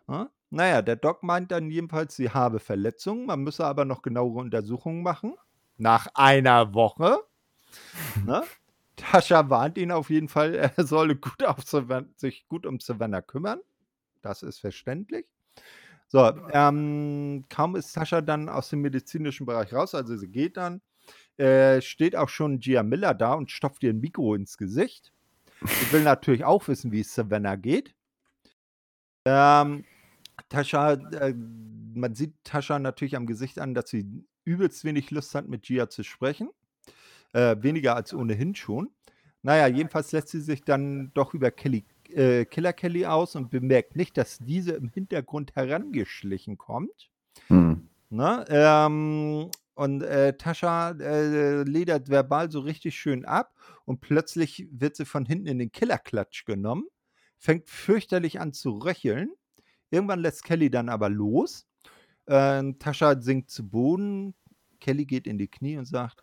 Ja? Naja, der Doc meint dann jedenfalls, sie habe Verletzungen, man müsse aber noch genauere Untersuchungen machen. Nach einer Woche. ne? Tascha warnt ihn auf jeden Fall, er solle gut auf sich gut um Savannah kümmern. Das ist verständlich. So, ähm, kaum ist Tascha dann aus dem medizinischen Bereich raus, also sie geht dann, äh, steht auch schon Gia Miller da und stopft ihr ein Mikro ins Gesicht. Sie will natürlich auch wissen, wie es Savannah geht. Ähm, Tascha, äh, man sieht Tascha natürlich am Gesicht an, dass sie übelst wenig Lust hat, mit Gia zu sprechen. Äh, weniger als ohnehin schon. Naja, jedenfalls lässt sie sich dann doch über Kelly, äh, Killer Kelly aus und bemerkt nicht, dass diese im Hintergrund herangeschlichen kommt. Hm. Ne? Ähm, und äh, Tascha äh, ledert verbal so richtig schön ab und plötzlich wird sie von hinten in den Killerklatsch genommen, fängt fürchterlich an zu röcheln. Irgendwann lässt Kelly dann aber los. Äh, Tascha sinkt zu Boden. Kelly geht in die Knie und sagt: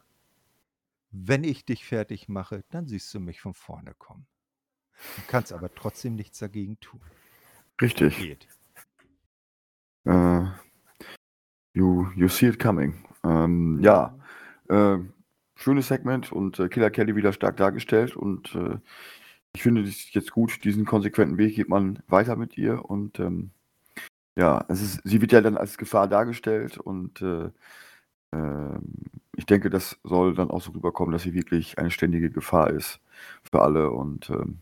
Wenn ich dich fertig mache, dann siehst du mich von vorne kommen. Du kannst aber trotzdem nichts dagegen tun. Richtig. Geht. Uh, you, you see it coming. Ähm, ja, äh, schönes Segment und äh, Killer Kelly wieder stark dargestellt und äh, ich finde es jetzt gut, diesen konsequenten Weg geht man weiter mit ihr und ähm, ja, es ist, sie wird ja dann als Gefahr dargestellt und äh, äh, ich denke, das soll dann auch so rüberkommen, dass sie wirklich eine ständige Gefahr ist für alle und ähm,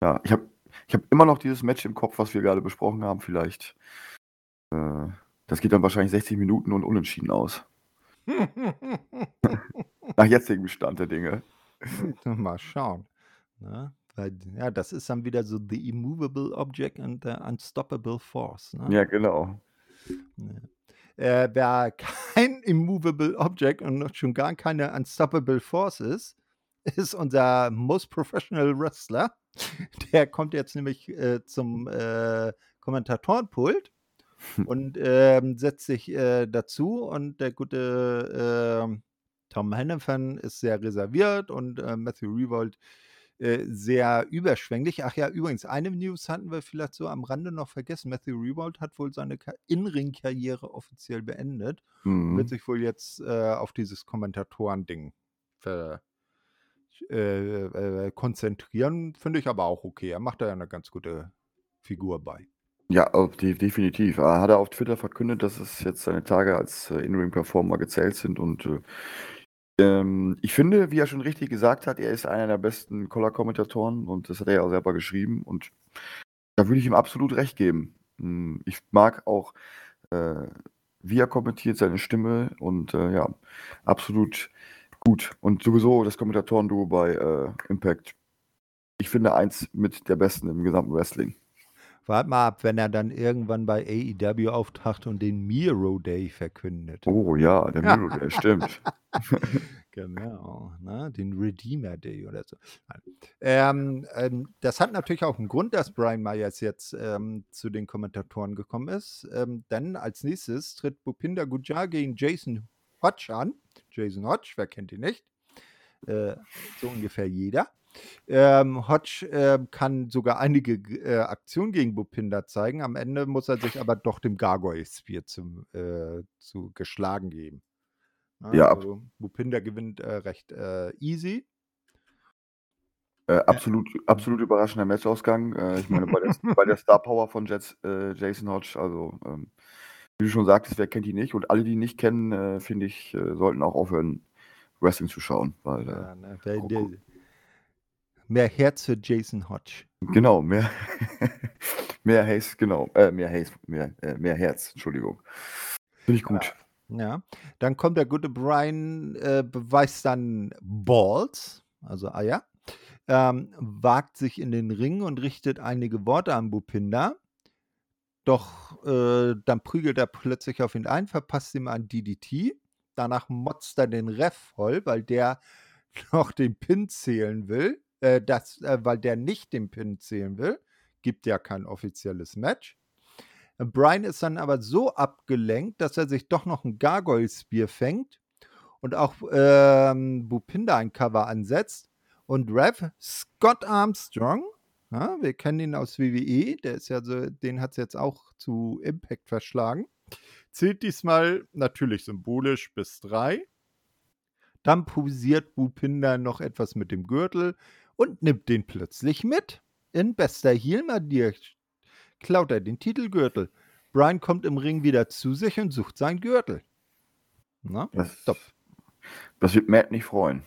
ja, ich habe ich hab immer noch dieses Match im Kopf, was wir gerade besprochen haben, vielleicht. Äh, das geht dann wahrscheinlich 60 Minuten und unentschieden aus. Nach jetzigem Stand der Dinge. Mal schauen. Ne? Weil, ja, das ist dann wieder so the immovable object and the unstoppable force. Ne? Ja, genau. Ja. Äh, wer kein immovable object und schon gar keine unstoppable force ist, ist unser most professional Wrestler. Der kommt jetzt nämlich äh, zum äh, Kommentatorenpult und ähm, setzt sich äh, dazu und der gute äh, Tom Hennepin ist sehr reserviert und äh, Matthew Revolt äh, sehr überschwänglich. Ach ja, übrigens, eine News hatten wir vielleicht so am Rande noch vergessen. Matthew Revolt hat wohl seine In-Ring-Karriere offiziell beendet mhm. wird sich wohl jetzt äh, auf dieses Kommentatoren-Ding äh, äh, konzentrieren. Finde ich aber auch okay. Er macht da ja eine ganz gute Figur bei. Ja, definitiv. Er hat auf Twitter verkündet, dass es jetzt seine Tage als äh, In-Ring-Performer gezählt sind und ähm, ich finde, wie er schon richtig gesagt hat, er ist einer der besten Color-Kommentatoren und das hat er ja auch selber geschrieben und da würde ich ihm absolut recht geben. Hm, ich mag auch, äh, wie er kommentiert, seine Stimme und äh, ja, absolut gut. Und sowieso das Kommentatoren-Duo bei äh, Impact. Ich finde eins mit der besten im gesamten Wrestling. Wart mal ab, wenn er dann irgendwann bei AEW auftaucht und den Miro Day verkündet. Oh ja, der Miro Day, stimmt. genau, ne? den Redeemer Day oder so. Ähm, ähm, das hat natürlich auch einen Grund, dass Brian Myers jetzt ähm, zu den Kommentatoren gekommen ist. Ähm, denn als nächstes tritt Bupinder Gujar gegen Jason Hodge an. Jason Hodge, wer kennt ihn nicht? Äh, so ungefähr jeder. Ähm, Hodge äh, kann sogar einige äh, Aktionen gegen Bupinder zeigen. Am Ende muss er sich aber doch dem Gargoyle Spear zum, äh, zu geschlagen geben. Ja, ja also, Bupinder gewinnt äh, recht äh, easy. Äh, absolut, absolut überraschender Matchausgang. ich meine, bei der, bei der Star Power von Jets, Jason Hodge, also ähm, wie du schon sagtest, wer kennt ihn nicht? Und alle, die ihn nicht kennen, finde ich, sollten auch aufhören, Wrestling zu schauen. Weil, ja, ne, der, der, Mehr Herz für Jason Hodge. Genau, mehr, mehr Haze, genau. Äh, mehr Haze, mehr, äh, mehr Herz, Entschuldigung. Finde ich gut. Ja. Dann kommt der gute Brian, äh, beweist dann Balls, also Eier, ähm, wagt sich in den Ring und richtet einige Worte an Bupinda. Doch äh, dann prügelt er plötzlich auf ihn ein, verpasst ihm ein DDT. Danach motzt er den Ref voll, weil der noch den Pin zählen will. Äh, das, äh, weil der nicht den Pin zählen will. Gibt ja kein offizielles Match. Äh, Brian ist dann aber so abgelenkt, dass er sich doch noch ein Gargoyle Spear fängt und auch ähm, Bupinda ein Cover ansetzt. Und Rev Scott Armstrong, ja, wir kennen ihn aus WWE, der ist ja so, den hat es jetzt auch zu Impact verschlagen, zählt diesmal natürlich symbolisch bis drei. Dann posiert Bupinda noch etwas mit dem Gürtel und nimmt den plötzlich mit. In bester Heel-Manier klaut er den Titelgürtel. Brian kommt im Ring wieder zu sich und sucht seinen Gürtel. Na, das, stopp. Das wird Matt nicht freuen.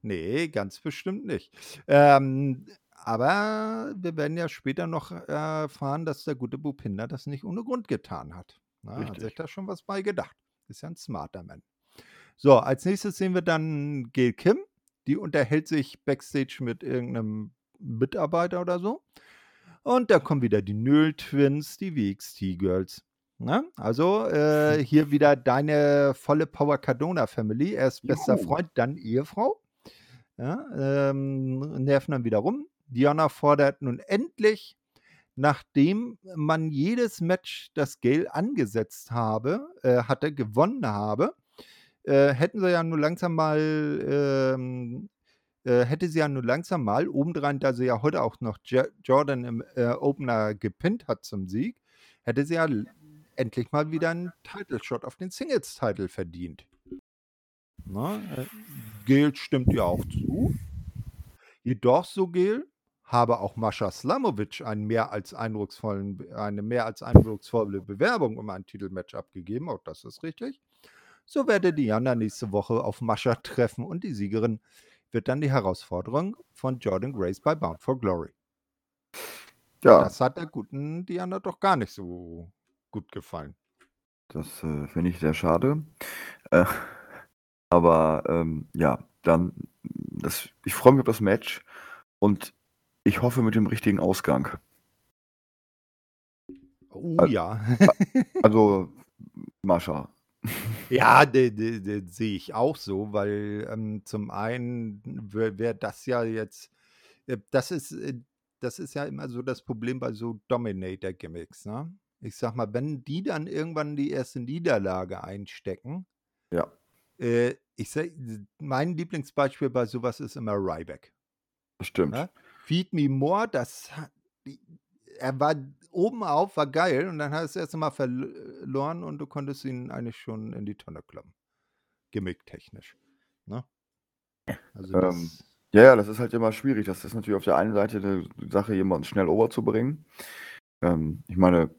Nee, ganz bestimmt nicht. Ähm, aber wir werden ja später noch erfahren, dass der gute Bupinder das nicht ohne Grund getan hat. Na, hat sich da schon was bei gedacht. Ist ja ein smarter Mann. So, als nächstes sehen wir dann Gail Kim. Die unterhält sich backstage mit irgendeinem Mitarbeiter oder so. Und da kommen wieder die Nöl Twins, die WXT Girls. Na, also äh, hier wieder deine volle Power Cardona Family. Erst bester Juhu. Freund, dann Ehefrau. Ja, ähm, nerven dann wieder rum. Diana fordert nun endlich, nachdem man jedes Match, das Gail angesetzt habe, äh, hatte, gewonnen habe, äh, hätten sie ja nur langsam mal, ähm, äh, hätte sie ja nur langsam mal, obendrein, da sie ja heute auch noch J Jordan im äh, Opener gepinnt hat zum Sieg, hätte sie ja endlich mal wieder einen Title Shot auf den Singles-Title verdient. Na, äh, Gel stimmt ihr auch zu. Jedoch, so Gel, habe auch Mascha Slamovic einen mehr als eindrucksvollen, eine mehr als eindrucksvolle Bewerbung um ein Titelmatch abgegeben. Auch das ist richtig. So werde Diana nächste Woche auf Mascha treffen und die Siegerin wird dann die Herausforderung von Jordan Grace bei Bound for Glory. Ja. Das hat der guten Diana doch gar nicht so gut gefallen. Das äh, finde ich sehr schade. Äh, aber ähm, ja, dann, das, ich freue mich auf das Match und ich hoffe mit dem richtigen Ausgang. Oh ja. also, Mascha. Ja, den sehe ich auch so, weil ähm, zum einen wäre wär das ja jetzt, äh, das ist, äh, das ist ja immer so das Problem bei so Dominator-Gimmicks, ne? Ich sag mal, wenn die dann irgendwann die erste Niederlage einstecken, Ja. Äh, ich sag, mein Lieblingsbeispiel bei sowas ist immer Ryback. Stimmt. Ne? Feed Me More, das er war oben auf, war geil und dann hat er es erst mal verloren und du konntest ihn eigentlich schon in die Tonne kloppen. Gimmick-technisch. Ne? Also ähm, ja, ja, das ist halt immer schwierig. Das ist natürlich auf der einen Seite eine Sache, jemanden schnell overzubringen. Ähm, ich meine,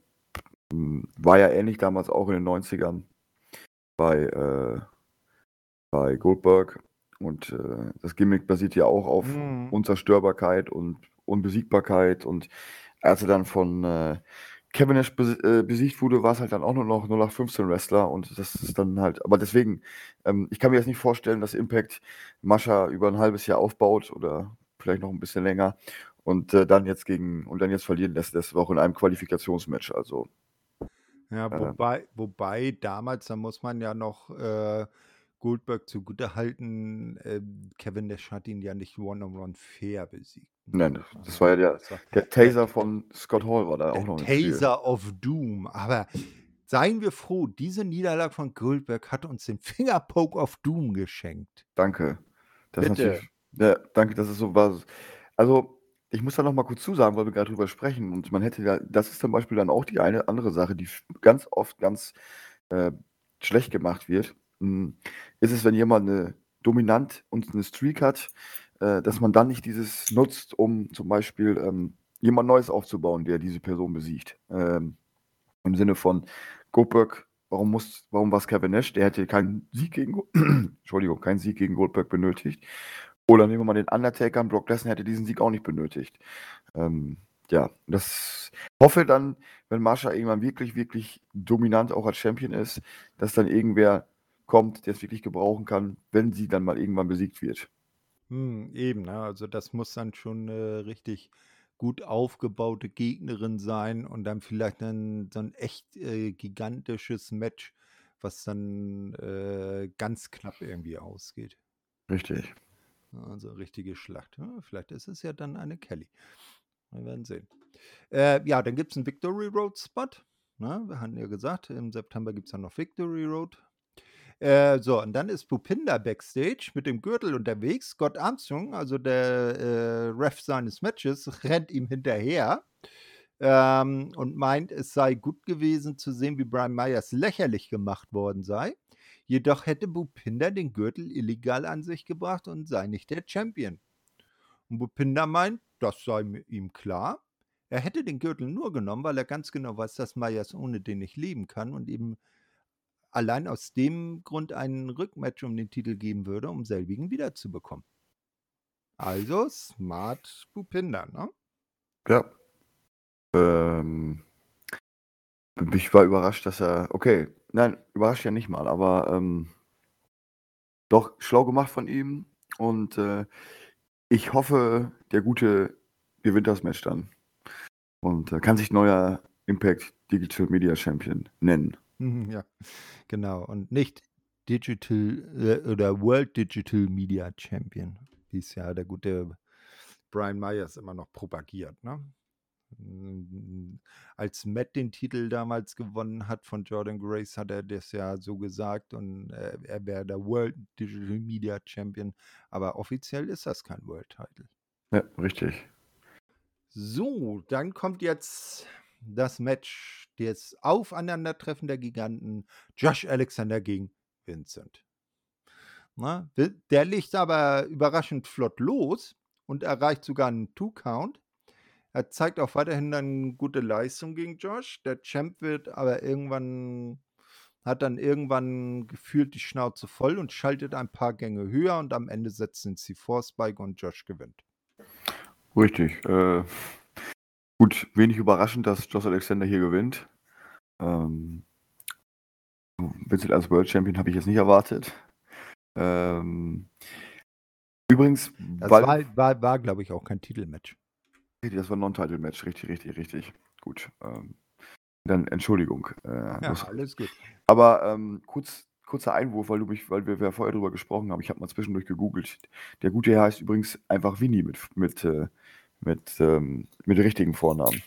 war ja ähnlich damals auch in den 90ern bei äh, bei Goldberg. Und äh, das Gimmick basiert ja auch auf mhm. Unzerstörbarkeit und Unbesiegbarkeit. Und als er dann von äh, Kevin Nash äh, besiegt wurde, war es halt dann auch nur noch 0815 Wrestler. Und das ist dann halt, aber deswegen, ähm, ich kann mir jetzt nicht vorstellen, dass Impact Mascha über ein halbes Jahr aufbaut oder vielleicht noch ein bisschen länger und äh, dann jetzt gegen und dann jetzt verlieren lässt, das auch in einem Qualifikationsmatch. Also ja, äh wobei, wobei damals, da muss man ja noch äh, Goldberg zugutehalten, äh, Kevin Nash hat ihn ja nicht One-on-One fair besiegt. Nein, das war ja der, der Taser von Scott Hall war da auch noch. Taser of Doom. Aber seien wir froh, diese Niederlage von Goldberg hat uns den Fingerpoke of Doom geschenkt. Danke. Das Bitte. ja, danke, das ist so was. Also, ich muss da noch mal kurz zusagen, weil wir gerade drüber sprechen. Und man hätte ja, das ist zum Beispiel dann auch die eine andere Sache, die ganz oft ganz äh, schlecht gemacht wird. Hm, ist es, wenn jemand eine dominant und eine Streak hat, äh, dass man dann nicht dieses nutzt, um zum Beispiel ähm, jemand Neues aufzubauen, der diese Person besiegt. Ähm, Im Sinne von Goldberg, warum muss, warum war es Kevin Nash? Der hätte keinen Sieg gegen Entschuldigung, keinen Sieg gegen Goldberg benötigt. Oder nehmen wir mal den Undertaker, Brock Lesnar hätte diesen Sieg auch nicht benötigt. Ähm, ja, das hoffe dann, wenn Mascha irgendwann wirklich, wirklich dominant auch als Champion ist, dass dann irgendwer kommt, der es wirklich gebrauchen kann, wenn sie dann mal irgendwann besiegt wird. Hm, eben, ne? Also das muss dann schon eine richtig gut aufgebaute Gegnerin sein und dann vielleicht dann so ein echt äh, gigantisches Match, was dann äh, ganz knapp irgendwie ausgeht. Richtig. Also richtige Schlacht. Ja, vielleicht ist es ja dann eine Kelly. Wir werden sehen. Äh, ja, dann gibt es einen Victory Road Spot. Ne? Wir hatten ja gesagt, im September gibt es dann noch Victory Road. Äh, so, und dann ist Pupinda backstage mit dem Gürtel unterwegs. Scott Armstrong, also der äh, Ref seines Matches, rennt ihm hinterher ähm, und meint, es sei gut gewesen zu sehen, wie Brian Myers lächerlich gemacht worden sei. Jedoch hätte Bupinder den Gürtel illegal an sich gebracht und sei nicht der Champion. Und Bupinder meint, das sei ihm klar. Er hätte den Gürtel nur genommen, weil er ganz genau weiß, dass Myers ohne den nicht leben kann und eben allein aus dem Grund einen Rückmatch um den Titel geben würde, um selbigen wiederzubekommen. Also smart Bupinder, ne? Ja. Ähm, ich war überrascht, dass er. Okay, nein, überrascht ja nicht mal, aber ähm, doch schlau gemacht von ihm. Und äh, ich hoffe, der Gute gewinnt das Match dann. Und äh, kann sich neuer Impact Digital Media Champion nennen. Ja, genau. Und nicht Digital äh, oder World Digital Media Champion, wie es ja der gute Brian Myers immer noch propagiert. Ne? Als Matt den Titel damals gewonnen hat von Jordan Grace, hat er das ja so gesagt und äh, er wäre der World Digital Media Champion. Aber offiziell ist das kein World Title. Ja, richtig. So, dann kommt jetzt das Match, das Aufeinandertreffen der Giganten, Josh Alexander gegen Vincent. Na, der legt aber überraschend flott los und erreicht sogar einen Two-Count. Er zeigt auch weiterhin eine gute Leistung gegen Josh. Der Champ wird aber irgendwann, hat dann irgendwann gefühlt die Schnauze voll und schaltet ein paar Gänge höher und am Ende setzt den C4-Spike und Josh gewinnt. Richtig. Äh, gut, wenig überraschend, dass Josh Alexander hier gewinnt. Ähm, Vincent als World Champion habe ich jetzt nicht erwartet. Ähm, übrigens, das war, war, war glaube ich, auch kein Titelmatch. Das war ein Non-Title-Match, richtig, richtig, richtig. Gut. Ähm, dann Entschuldigung. Äh, ja, alles gut. Aber ähm, kurz, kurzer Einwurf, weil, du mich, weil wir, wir vorher drüber gesprochen haben. Ich habe mal zwischendurch gegoogelt. Der gute Herr heißt übrigens einfach Winnie mit, mit, äh, mit, ähm, mit richtigen Vornamen.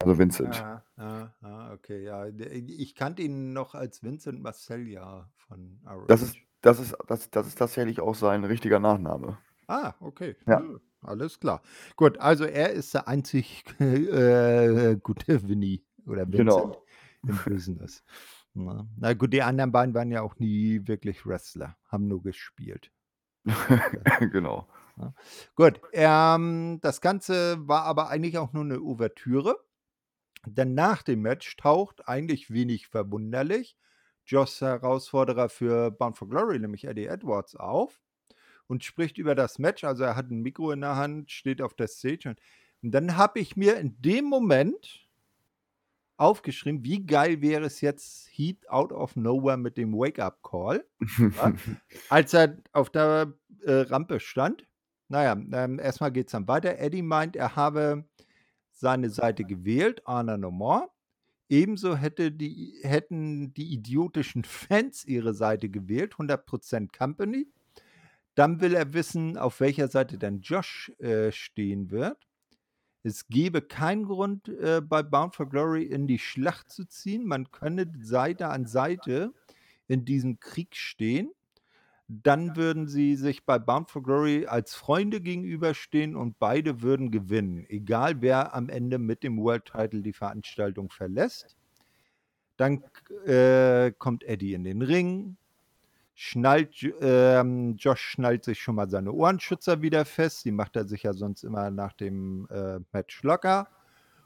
Also Vincent. Ah, ah, ah, okay, ja. Ich kannte ihn noch als Vincent Marcellia von Arrow. Das ist, das, ist, das, das ist tatsächlich auch sein richtiger Nachname. Ah, okay. Ja. Hm, alles klar. Gut, also er ist der einzig äh, gute Winnie oder Vincent genau. im Business. Na, na, gut, die anderen beiden waren ja auch nie wirklich Wrestler, haben nur gespielt. genau. Ja. Gut, ähm, das Ganze war aber eigentlich auch nur eine Ouvertüre. Denn nach dem Match taucht eigentlich wenig verwunderlich Joss Herausforderer für Bound for Glory, nämlich Eddie Edwards, auf und spricht über das Match. Also er hat ein Mikro in der Hand, steht auf der Stage. Und, und dann habe ich mir in dem Moment aufgeschrieben, wie geil wäre es jetzt Heat out of nowhere mit dem Wake-up-Call, ja, als er auf der äh, Rampe stand. Naja, ähm, erstmal geht es dann weiter. Eddie meint, er habe seine Seite gewählt, Anna. Ebenso hätte die, hätten die idiotischen Fans ihre Seite gewählt, 100% Company. Dann will er wissen, auf welcher Seite dann Josh äh, stehen wird. Es gebe keinen Grund, äh, bei Bound for Glory in die Schlacht zu ziehen. Man könne Seite an Seite in diesem Krieg stehen. Dann würden sie sich bei Bound for Glory als Freunde gegenüberstehen und beide würden gewinnen, egal wer am Ende mit dem World Title die Veranstaltung verlässt. Dann äh, kommt Eddie in den Ring, schnallt, ähm, Josh schnallt sich schon mal seine Ohrenschützer wieder fest. Die macht er sich ja sonst immer nach dem äh, Match locker.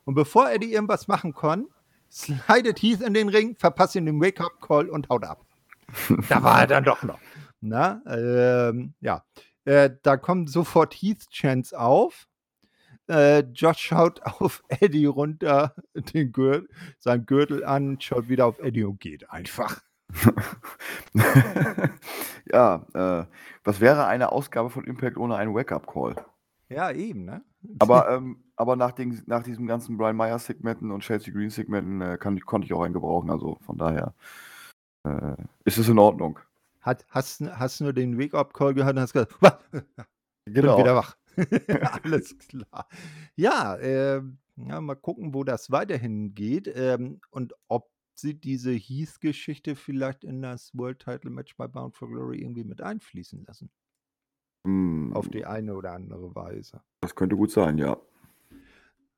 Und bevor Eddie irgendwas machen kann, slidet Heath in den Ring, verpasst ihn den Wake-up-Call und haut ab. da war er dann doch noch. Na, ähm, ja. Äh, da kommt sofort Heath Chance auf. Äh, Josh schaut auf Eddie runter, den Gürtel, sein Gürtel an, schaut wieder auf Eddie und geht einfach. ja, äh, was wäre eine Ausgabe von Impact ohne einen Wake-up-Call? Ja, eben, ne? Aber, ähm, aber nach, den, nach diesem ganzen Brian Myers-Segmenten und Chelsea Green-Segmenten äh, konnte ich auch einen gebrauchen. Also von daher äh, ist es in Ordnung. Hat, hast, hast nur den Wake-up-Call gehört und hast gesagt, Wah! Genau. bin wieder wach. Alles klar. Ja, äh, ja, mal gucken, wo das weiterhin geht ähm, und ob sie diese Heath-Geschichte vielleicht in das World Title Match bei Bound for Glory irgendwie mit einfließen lassen. Auf die eine oder andere Weise. das könnte gut sein, ja.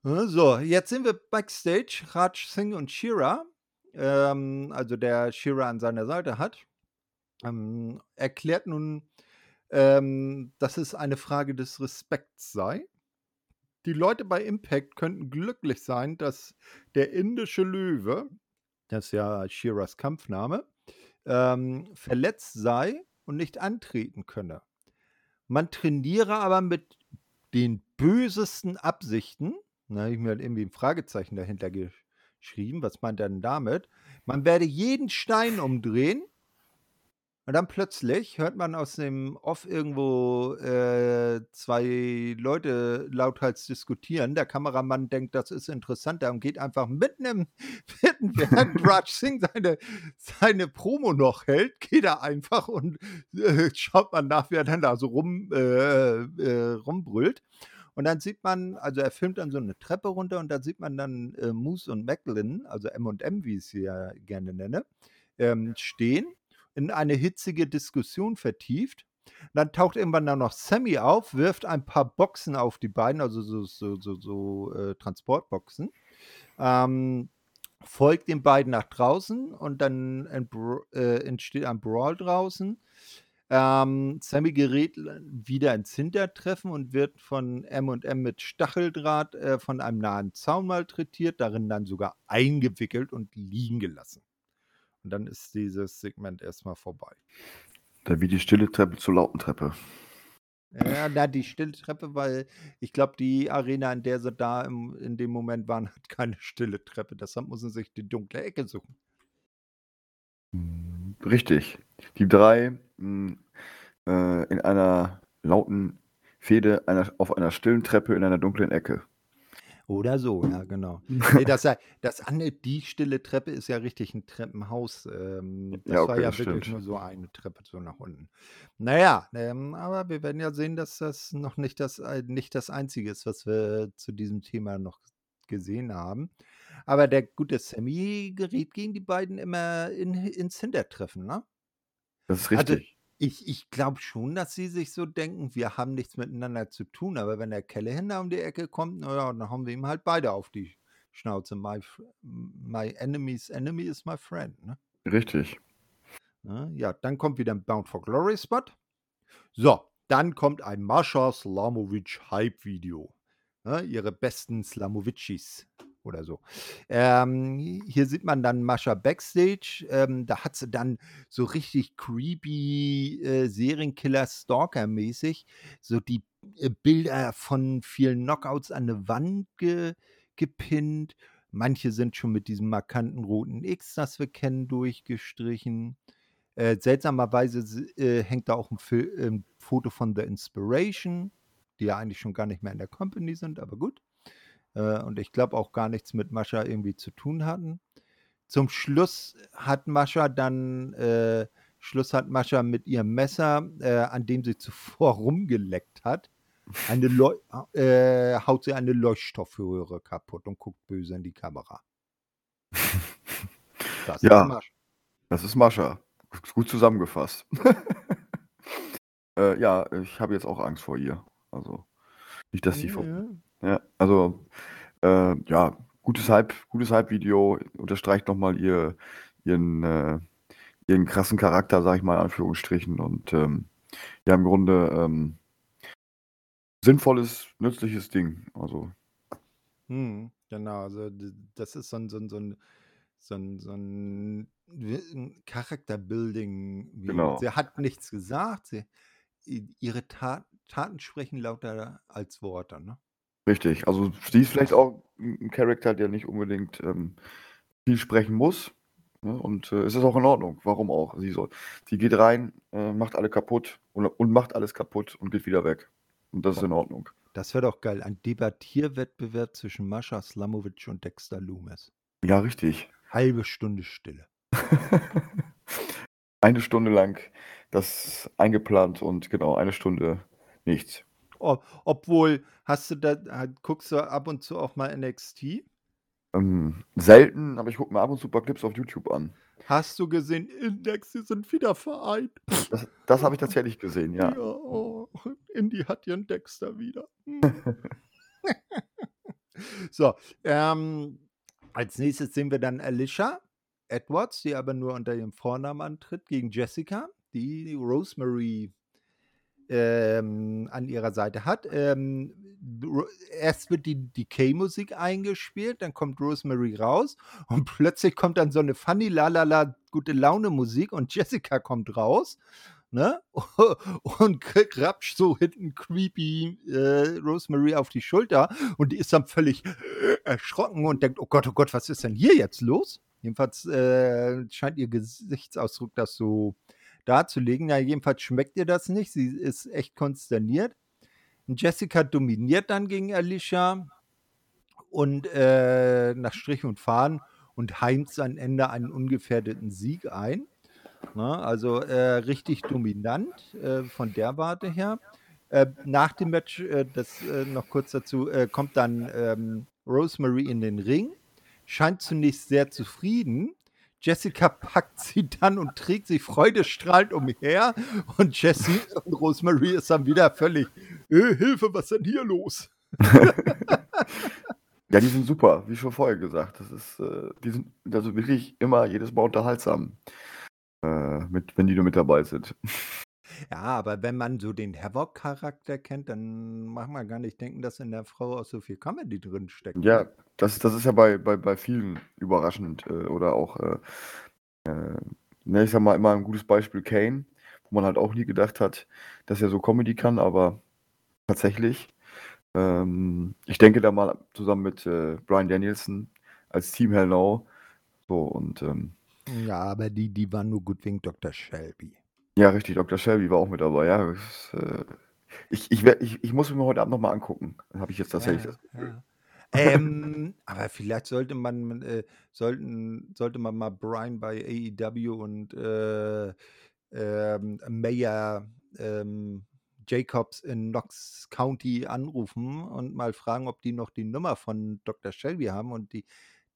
Ja, So, jetzt sind wir backstage. Raj Singh und Shira, ähm, also der Shira an seiner Seite hat, ähm, erklärt nun, ähm, dass es eine Frage des Respekts sei. Die Leute bei Impact könnten glücklich sein, dass der indische Löwe, das ist ja Shiras Kampfname, ähm, verletzt sei und nicht antreten könne. Man trainiere aber mit den bösesten Absichten. Da habe ich mir halt irgendwie ein Fragezeichen dahinter geschrieben. Was meint er denn damit? Man werde jeden Stein umdrehen. Und dann plötzlich hört man aus dem Off irgendwo äh, zwei Leute lauthals diskutieren. Der Kameramann denkt, das ist interessanter und geht einfach mitten im vierten, während Raj Singh seine, seine Promo noch hält, geht er einfach und äh, schaut man nach, wie er dann da so rum, äh, äh, rumbrüllt. Und dann sieht man, also er filmt dann so eine Treppe runter und da sieht man dann äh, Moose und Macklin, also M&M, wie ich sie ja gerne nenne, ähm, stehen, in eine hitzige Diskussion vertieft. Dann taucht irgendwann dann noch Sammy auf, wirft ein paar Boxen auf die beiden, also so, so, so, so äh, Transportboxen. Ähm, folgt den beiden nach draußen und dann äh, entsteht ein Brawl draußen. Ähm, Sammy gerät wieder ins Hintertreffen und wird von M&M mit Stacheldraht äh, von einem nahen Zaun malträtiert, darin dann sogar eingewickelt und liegen gelassen. Und dann ist dieses Segment erstmal vorbei. Da wie die stille Treppe zur lauten Treppe. Ja, na, die stille Treppe, weil ich glaube, die Arena, in der sie da im, in dem Moment waren, hat keine stille Treppe. Deshalb müssen sie sich die dunkle Ecke suchen. Hm, Richtig. Die drei mh, äh, in einer lauten Fehde einer, auf einer stillen Treppe in einer dunklen Ecke. Oder so, ja, genau. Nee, das, das andere, die stille Treppe ist ja richtig ein Treppenhaus. Ähm, das Ja, war okay, ja das wirklich stimmt. nur so eine Treppe so nach unten. Naja, ähm, aber wir werden ja sehen, dass das noch nicht das, äh, nicht das Einzige ist, was wir zu diesem Thema noch gesehen haben. Aber der gute Sammy geriet gegen die beiden immer in, ins Hintertreffen, ne? Das ist Also richtig. Ich, ich glaube schon, dass sie sich so denken, wir haben nichts miteinander zu tun, aber wenn der Callahan da um die Ecke kommt, naja, dann haben wir ihm halt beide auf die Schnauze. My, my enemy's enemy is my friend. Ne? Richtig. Ja, ja, dann kommt wieder ein Bound for Glory Spot. So, dann kommt ein Mascha Slamovic Hype-Video. Ne, ihre besten Slamovicis oder so. Ähm, hier sieht man dann Mascha Backstage. Ähm, da hat sie dann so richtig creepy äh, Serienkiller-Stalker-mäßig so die äh, Bilder von vielen Knockouts an eine Wand ge gepinnt. Manche sind schon mit diesem markanten roten X, das wir kennen, durchgestrichen. Äh, seltsamerweise äh, hängt da auch ein, Fil ähm, Foto von The Inspiration, die ja eigentlich schon gar nicht mehr in der Company sind, aber gut. Äh, und ich glaube auch gar nichts mit Mascha irgendwie zu tun hatten. Zum Schluss hat Mascha dann, äh, Schluss hat Mascha mit ihrem Messer, äh, an dem sie zuvor rumgeleckt hat, eine Leu äh, haut sie eine Leuchtstoffröhre kaputt und guckt böse in die Kamera. Das Ja. ist Mascha. Das ist Mascha. Gut zusammengefasst. äh, ja, ich habe jetzt auch Angst vor ihr. Also nicht, dass sie vor. Ja. Ja, also äh, ja, gutes Hype, gutes Hype-Video unterstreicht nochmal ihr, ihren, äh, ihren krassen Charakter, sag ich mal in Anführungsstrichen. Und ähm, ja, im Grunde ähm, sinnvolles, nützliches Ding. Also Mhm, genau, also das ist so 'n so 'n so 'n so 'n so 'n wi 'n Character-Building Video. Genau. Sie hat nichts gesagt, sie ihre Ta Taten sprechen lauter als Worte, ne? Richtig. Also, sie ist vielleicht auch 'n Charakter, der nicht unbedingt, ähm, viel sprechen muss, ne? Und, äh, es ist auch in Ordnung. Warum auch? Sie soll sie geht rein, äh, macht alle kaputt und und macht alles kaputt und geht wieder weg. Und das ist in Ordnung. Das wäre doch geil. Ein Debattierwettbewerb zwischen Mascha Slamovic und Dexter Loomis. Ja, richtig. Halbe Stunde Stille. Eine Stunde lang das eingeplant und genau, eine Stunde nichts. O obwohl, hast du da guckst du ab und zu auch mal NXT? Ähm, selten, aber ich gucke mir ab und zu paar Clips auf YouTube an. Hast du gesehen, Index, sie sind wieder vereint? Das das habe ich tatsächlich gesehen, ja. Ja, oh, Indy hat ihren Dexter wieder. Hm. So, ähm, als Nächstes sehen wir dann Alicia Edwards, die aber nur unter ihrem Vornamen antritt, gegen Jessica, die Rosemary ähm, an ihrer Seite hat. Ähm, erst wird die Decay-Musik eingespielt, dann kommt Rosemary raus und plötzlich kommt dann so 'ne funny lalala Gute-Laune-Musik und Jessica kommt raus, ne, und k grapscht so hinten creepy, äh, Rosemary auf die Schulter und die ist dann völlig erschrocken und denkt: „Oh Gott, oh Gott, was ist denn hier jetzt los?“ Jedenfalls, äh, scheint ihr Gesichtsausdruck das so darzulegen. Ja, jedenfalls schmeckt ihr das nicht. Sie ist echt konsterniert. Jessica dominiert dann gegen Alicia und, äh, nach Strich und Faden und heimst am Ende einen ungefährdeten Sieg ein, ne? Also, äh, richtig dominant, äh, von der Warte her. Äh, nach dem Match, äh, das, äh, noch kurz dazu, kommt dann, ähm, Rosemary in den Ring, scheint zunächst sehr zufrieden. Jessica packt sie dann und trägt sie freudestrahlend umher und Jessie und Rosemary ist dann wieder völlig: „Äh, Hilfe, was ist denn hier los?“ Ja, die sind super, wie schon vorher gesagt. Das ist, äh die sind also wirklich immer jedes Mal unterhaltsam, äh, mit wenn die nur mit dabei sind. Ja, aber wenn man so den Havoc-Charakter kennt, dann mag man gar nicht denken, dass in der Frau auch so viel Comedy drinsteckt, Ja, ne? das das ist ja bei bei bei vielen überraschend, äh, oder auch, äh, äh, ne, ich sage mal immer 'n gutes Beispiel Kane, wo man halt auch nie gedacht hat, dass er so Comedy kann, aber tatsächlich. Ähm, ich denke da mal zusammen mit, äh, Bryan Danielson als Team Hell No. So und, ähm Ja, aber die die waren nur gut wegen Dr. Shelby. Ja, richtig, Dr. Shelby war auch mit dabei. Ja, das, äh ich ich ich ich muss mir heute Abend noch mal angucken. Habe ich jetzt tatsächlich Ja, das Gefühl. ja. Ähm, aber vielleicht sollte man äh, sollten sollte man mal Bryan bei AEW und, äh, ähm, Mayor, ähm, Jacobs in Knox County anrufen und mal fragen, ob die noch die Nummer von Dr. Shelby haben und die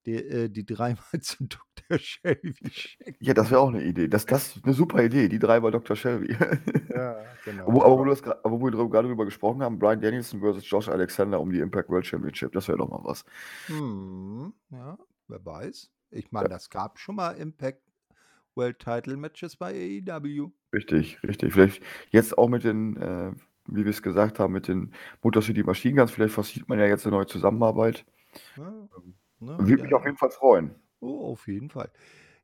die äh, die 3 mal zu Dr. Shelby schicken. Ja, das wäre auch 'ne Idee. Das das ist 'ne super Idee, die 3 bei Dr. Shelby. Ja, genau. Aber aber wo das aber wo wir grade drüber gesprochen haben, Bryan Danielson versus Josh Alexander um die Impact World Championship, das wäre doch mal was. Mhm, ja, wer weiß. Ich meine, Ja. das gab schon mal Impact World Title Matches bei AEW. Richtig, richtig. Vielleicht jetzt auch mit den, äh, wie wir's gesagt haben, mit den Motor City Machine Guns, vielleicht forciert man ja jetzt 'ne neue Zusammenarbeit. Ja, Ähm, ne, würde mich auf ja. jeden Fall freuen. Oh, auf jeden Fall.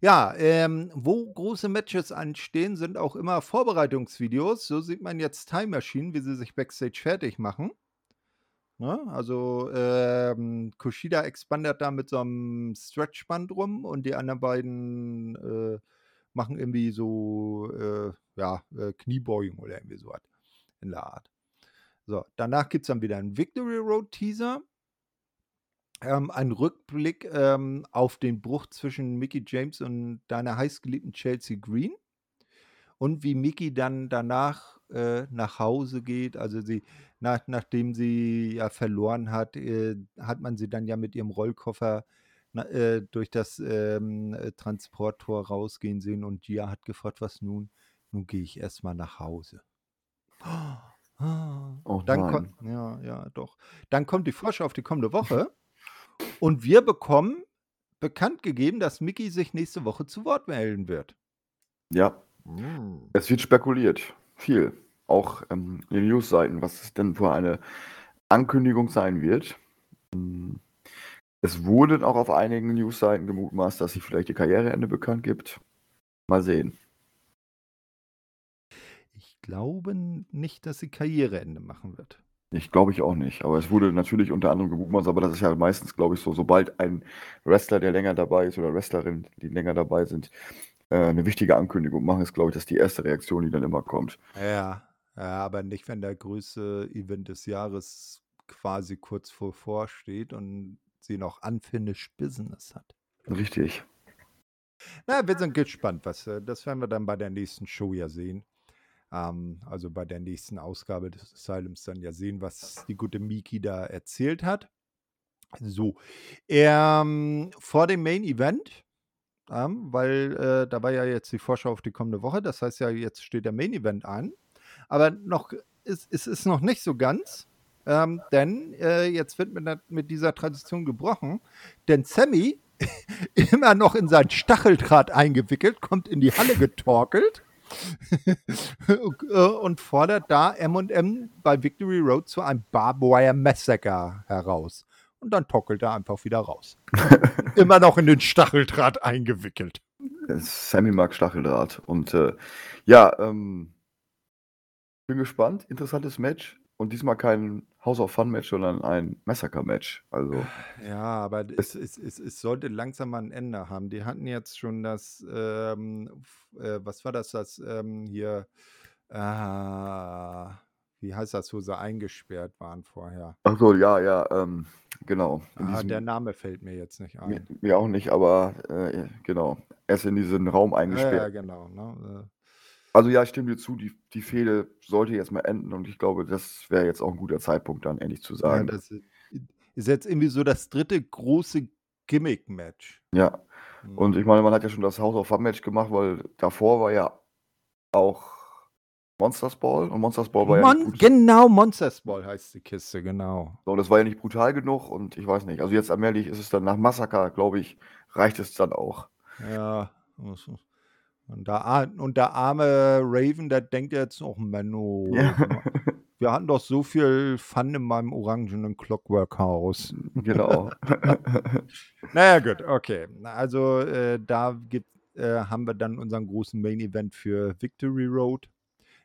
Ja, ähm, wo große Matches anstehen, sind auch immer Vorbereitungsvideos. So sieht man jetzt Time Machine, wie sie sich backstage fertig machen. Ne? Also, ähm, Kushida expandiert da mit so 'nem Stretchband rum und die anderen beiden, äh, machen irgendwie so, äh, ja, äh, Kniebeugen oder irgendwie so was in der Art. So, danach gibt's dann wieder 'n Victory Road Teaser. Ähm, ein Rückblick, ähm, auf den Bruch zwischen Mickie James und deiner heißgeliebten Chelsea Green. Und wie Mickie dann danach, äh, nach Hause geht. Also, sie nach nachdem sie ja verloren hat, äh, hat man sie dann ja mit ihrem Rollkoffer na äh, durch das, ähm, äh, Transporttor rausgehen sehen und Gia hat gefragt: „Was nun?“ „Nun gehe ich erst mal nach Hause.“ Oh Dann ko nein. ja, ja, doch. Dann kommt die Vorschau auf die kommende Woche und wir bekommen bekannt gegeben, dass Mickie sich nächste Woche zu Wort melden wird. Ja. Hm. Es wird spekuliert, viel. Auch, ähm, in den Newsseiten, was es denn für eine Ankündigung sein wird. Hm, es wurde auch auf einigen Newsseiten gemutmaßt, dass sie vielleicht ihr Karriereende bekannt gibt. Mal sehen. Ich glaube nicht, dass sie Karriereende machen wird. Ich glaube ich auch nicht. Aber es wurde natürlich unter anderem gemutmaßt, aber das ist ja meistens, glaube ich, so, sobald ein Wrestler, der länger dabei ist oder Wrestlerin, die länger dabei sind, äh, 'ne wichtige Ankündigung machen, ist, glaube ich, das die erste Reaktion, die dann immer kommt. Ja, ja, aber nicht, wenn der größte Event des Jahres quasi kurz bevorsteht und sie noch unfinished business hat. Richtig. Na, wir sind gespannt, was äh, das werden wir dann bei der nächsten Show ja sehen. Ähm, also bei der nächsten Ausgabe des Asylums dann ja sehen, was die gute Miki da erzählt hat. So, ähm, vor dem Main Event, ähm, weil äh, da war ja jetzt die Vorschau auf die kommende Woche. Das heißt ja, jetzt steht der Main Event an. Aber noch, es, es ist noch nicht so ganz. Ähm, denn äh, jetzt wird mit, mit, dieser Tradition gebrochen. Denn Sammy, immer noch in sein Stacheldraht eingewickelt, kommt in die Halle getorkelt und fordert da M&M bei Victory Road zu einem Barbwire Massacre heraus. Und dann tockelt er einfach wieder raus. immer noch in den Stacheldraht eingewickelt. Sammy mag Stacheldraht. Und äh, ja, ähm, bin gespannt. Interessantes Match. Und diesmal kein House of Fun Match, sondern ein Massacre Match. Also. Ja, aber es, es, es, es sollte langsam mal ein Ende haben. Die hatten jetzt schon das, ähm, äh, was war das, das ähm, hier, äh, wie heißt das, wo sie eingesperrt waren vorher? Ach so, ja, ja, ähm, genau. Ah, der Name fällt mir jetzt nicht ein. Mir, mir auch nicht, aber äh, genau. Er ist in diesen Raum eingesperrt. Ja, ja genau. Ne? Also ja, ich stimme dir zu, die, die Fehde sollte jetzt mal enden und ich glaube, das wäre jetzt auch ein guter Zeitpunkt, dann endlich zu sagen. Ja, das ist jetzt irgendwie so das dritte große Gimmick-Match. Ja. Mhm. Und ich meine, man hat ja schon das House of Fun Match gemacht, weil davor war ja auch Monsters Ball und Monsters Ball war Mon ja nicht Genau, Monsters Ball heißt die Kiste, genau. So, das war ja nicht brutal genug und ich weiß nicht. Also jetzt allmählich ist es dann nach Massaker, glaube ich, reicht es dann auch. Ja, und der, und der arme Raven, der denkt jetzt, oh Menno, ja. wir hatten doch so viel Fun in meinem orangenen Clockwork-Haus. Genau. naja, gut, okay. Also äh, da gibt, äh, haben wir dann unseren großen Main-Event für Victory Road,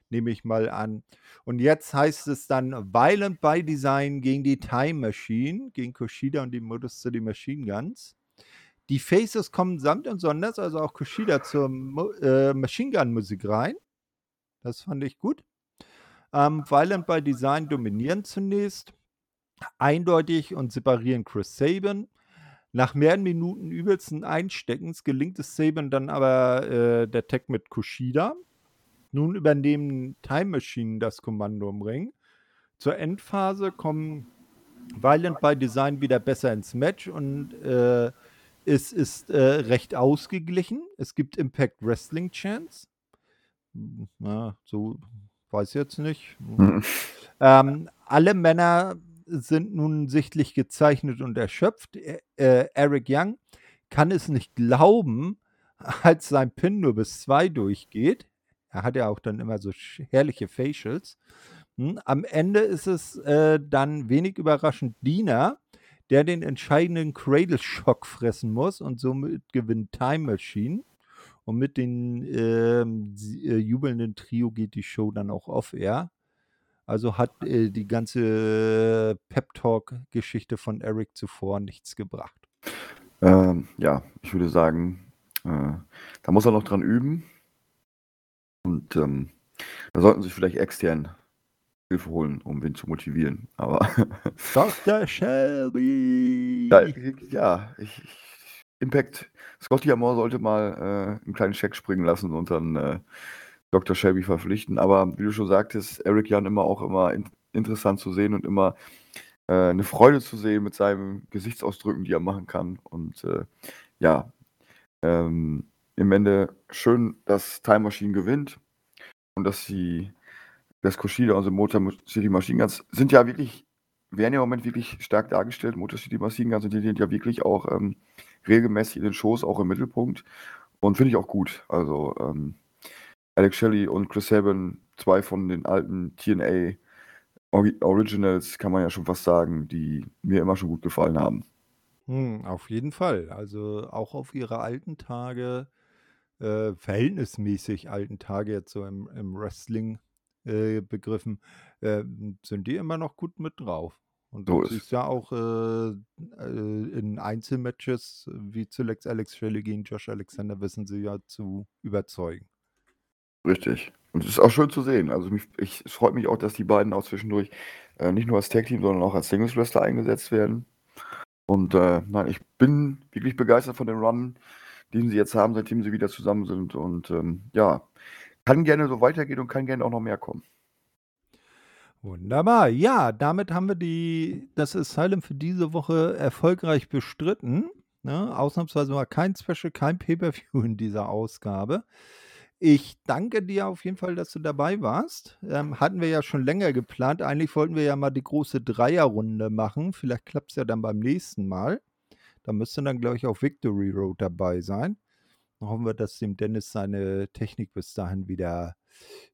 nehme ich mal an. Und jetzt heißt es dann Violent by Design gegen die Time Machine, gegen Kushida und die Modus City Machine Guns. Die Faces kommen samt und sonders, also auch Kushida zur äh, Machine Gun Musik rein. Das fand ich gut. Ähm, Violent by Design dominieren zunächst. Eindeutig und separieren Chris Saban. Nach mehreren Minuten übelsten Einsteckens gelingt es Saban dann aber äh, der Tag mit Kushida. Nun übernehmen Time Machine das Kommando im Ring. Zur Endphase kommen Violent by Design wieder besser ins Match und äh, es ist äh, recht ausgeglichen. Es gibt Impact Wrestling Chance. Na, so weiß ich jetzt nicht. Mhm. Ähm, alle Männer sind nun sichtlich gezeichnet und erschöpft. Äh, Eric Young kann es nicht glauben, als sein Pin nur bis zwei durchgeht. Er hat ja auch dann immer so herrliche Facials. Hm, am Ende ist es äh, dann wenig überraschend Dina, der den entscheidenden Cradle-Shock fressen muss und somit gewinnt Time Machine. Und mit dem ähm, äh, jubelnden Trio geht die Show dann auch off-air. Also hat äh, die ganze Pep-Talk-Geschichte von Eric zuvor nichts gebracht. Ähm, ja, ich würde sagen, äh, da muss er noch dran üben. Und ähm, da sollten sich vielleicht extern Hilfe holen, um ihn zu motivieren. Aber Dr. Shelby! Ja, ja ich, Impact, Scotty Amore sollte mal äh, einen kleinen Check springen lassen und dann äh, Dr. Shelby verpflichten. Aber wie du schon sagtest, Eric Jan immer auch immer in, interessant zu sehen und immer äh, eine Freude zu sehen mit seinen Gesichtsausdrücken, die er machen kann. Und äh, ja, ähm, im Ende schön, dass Time Machine gewinnt und dass sie das Kushida, also Motor City Machine Guns, sind ja wirklich, werden ja im Moment wirklich stark dargestellt. Motor City Machine Guns sind ja wirklich auch ähm, regelmäßig in den Shows, auch im Mittelpunkt. Und finde ich auch gut. Also ähm, Alex Shelley und Chris Sabin, zwei von den alten TNA Originals, kann man ja schon fast sagen, die mir immer schon gut gefallen haben. Hm, auf jeden Fall. Also auch auf ihre alten Tage, äh, verhältnismäßig alten Tage jetzt so im, im Wrestling äh, begriffen, äh, sind die immer noch gut mit drauf. Und So du ist ja auch äh, äh, in Einzelmatches, wie zuletzt Alex Shelley gegen Josh Alexander, wissen sie ja zu überzeugen. Richtig. Und es ist auch schön zu sehen. Also mich, ich, es freut mich auch, dass die beiden auch zwischendurch äh, nicht nur als Tag-Team, sondern auch als Singles-Wrestler eingesetzt werden. Und äh, nein, ich bin wirklich begeistert von dem Run, den sie jetzt haben, seitdem sie wieder zusammen sind. Und ähm, ja, kann gerne so weitergehen und kann gerne auch noch mehr kommen. Wunderbar. Ja, damit haben wir die, das Asylum für diese Woche erfolgreich bestritten. Ne? Ausnahmsweise war kein Special, kein Pay-Per-View in dieser Ausgabe. Ich danke dir auf jeden Fall, dass du dabei warst. Ähm, hatten wir ja schon länger geplant. Eigentlich wollten wir ja mal die große Dreierrunde machen. Vielleicht klappt es ja dann beim nächsten Mal. Da müsste dann, glaube ich, auch Victory Road dabei sein. Hoffen wir, dass dem Dennis seine Technik bis dahin wieder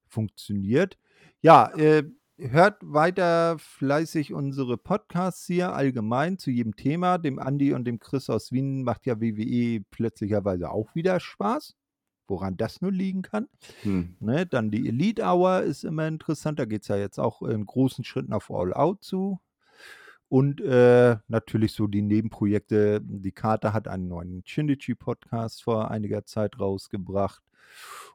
funktioniert. Ja, äh, hört weiter fleißig unsere Podcasts hier allgemein zu jedem Thema. Dem Andi und dem Chris aus Wien macht ja WWE plötzlicherweise auch wieder Spaß. Woran das nur liegen kann. Hm. Ne, dann die Elite Hour ist immer interessant. Da geht es ja jetzt auch in großen Schritten auf All Out zu. Und äh, natürlich so die Nebenprojekte. Die Karte hat einen neuen Shinichi-Podcast vor einiger Zeit rausgebracht.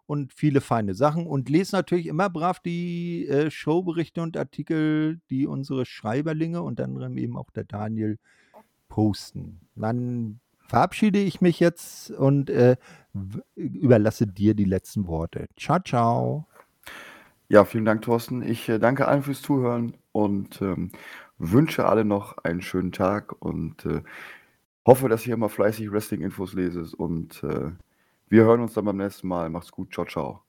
Und viele feine Sachen. Und lese natürlich immer brav die äh, Showberichte und Artikel, die unsere Schreiberlinge, unter anderem eben auch der Daniel, posten. Dann verabschiede ich mich jetzt und äh, überlasse dir die letzten Worte. Ciao, ciao. Ja, vielen Dank, Thorsten. Ich äh, danke allen fürs Zuhören und ähm, wünsche alle noch einen schönen Tag und äh, hoffe, dass ihr immer fleißig Wrestling-Infos leset und äh, wir hören uns dann beim nächsten Mal. Macht's gut. Ciao, ciao.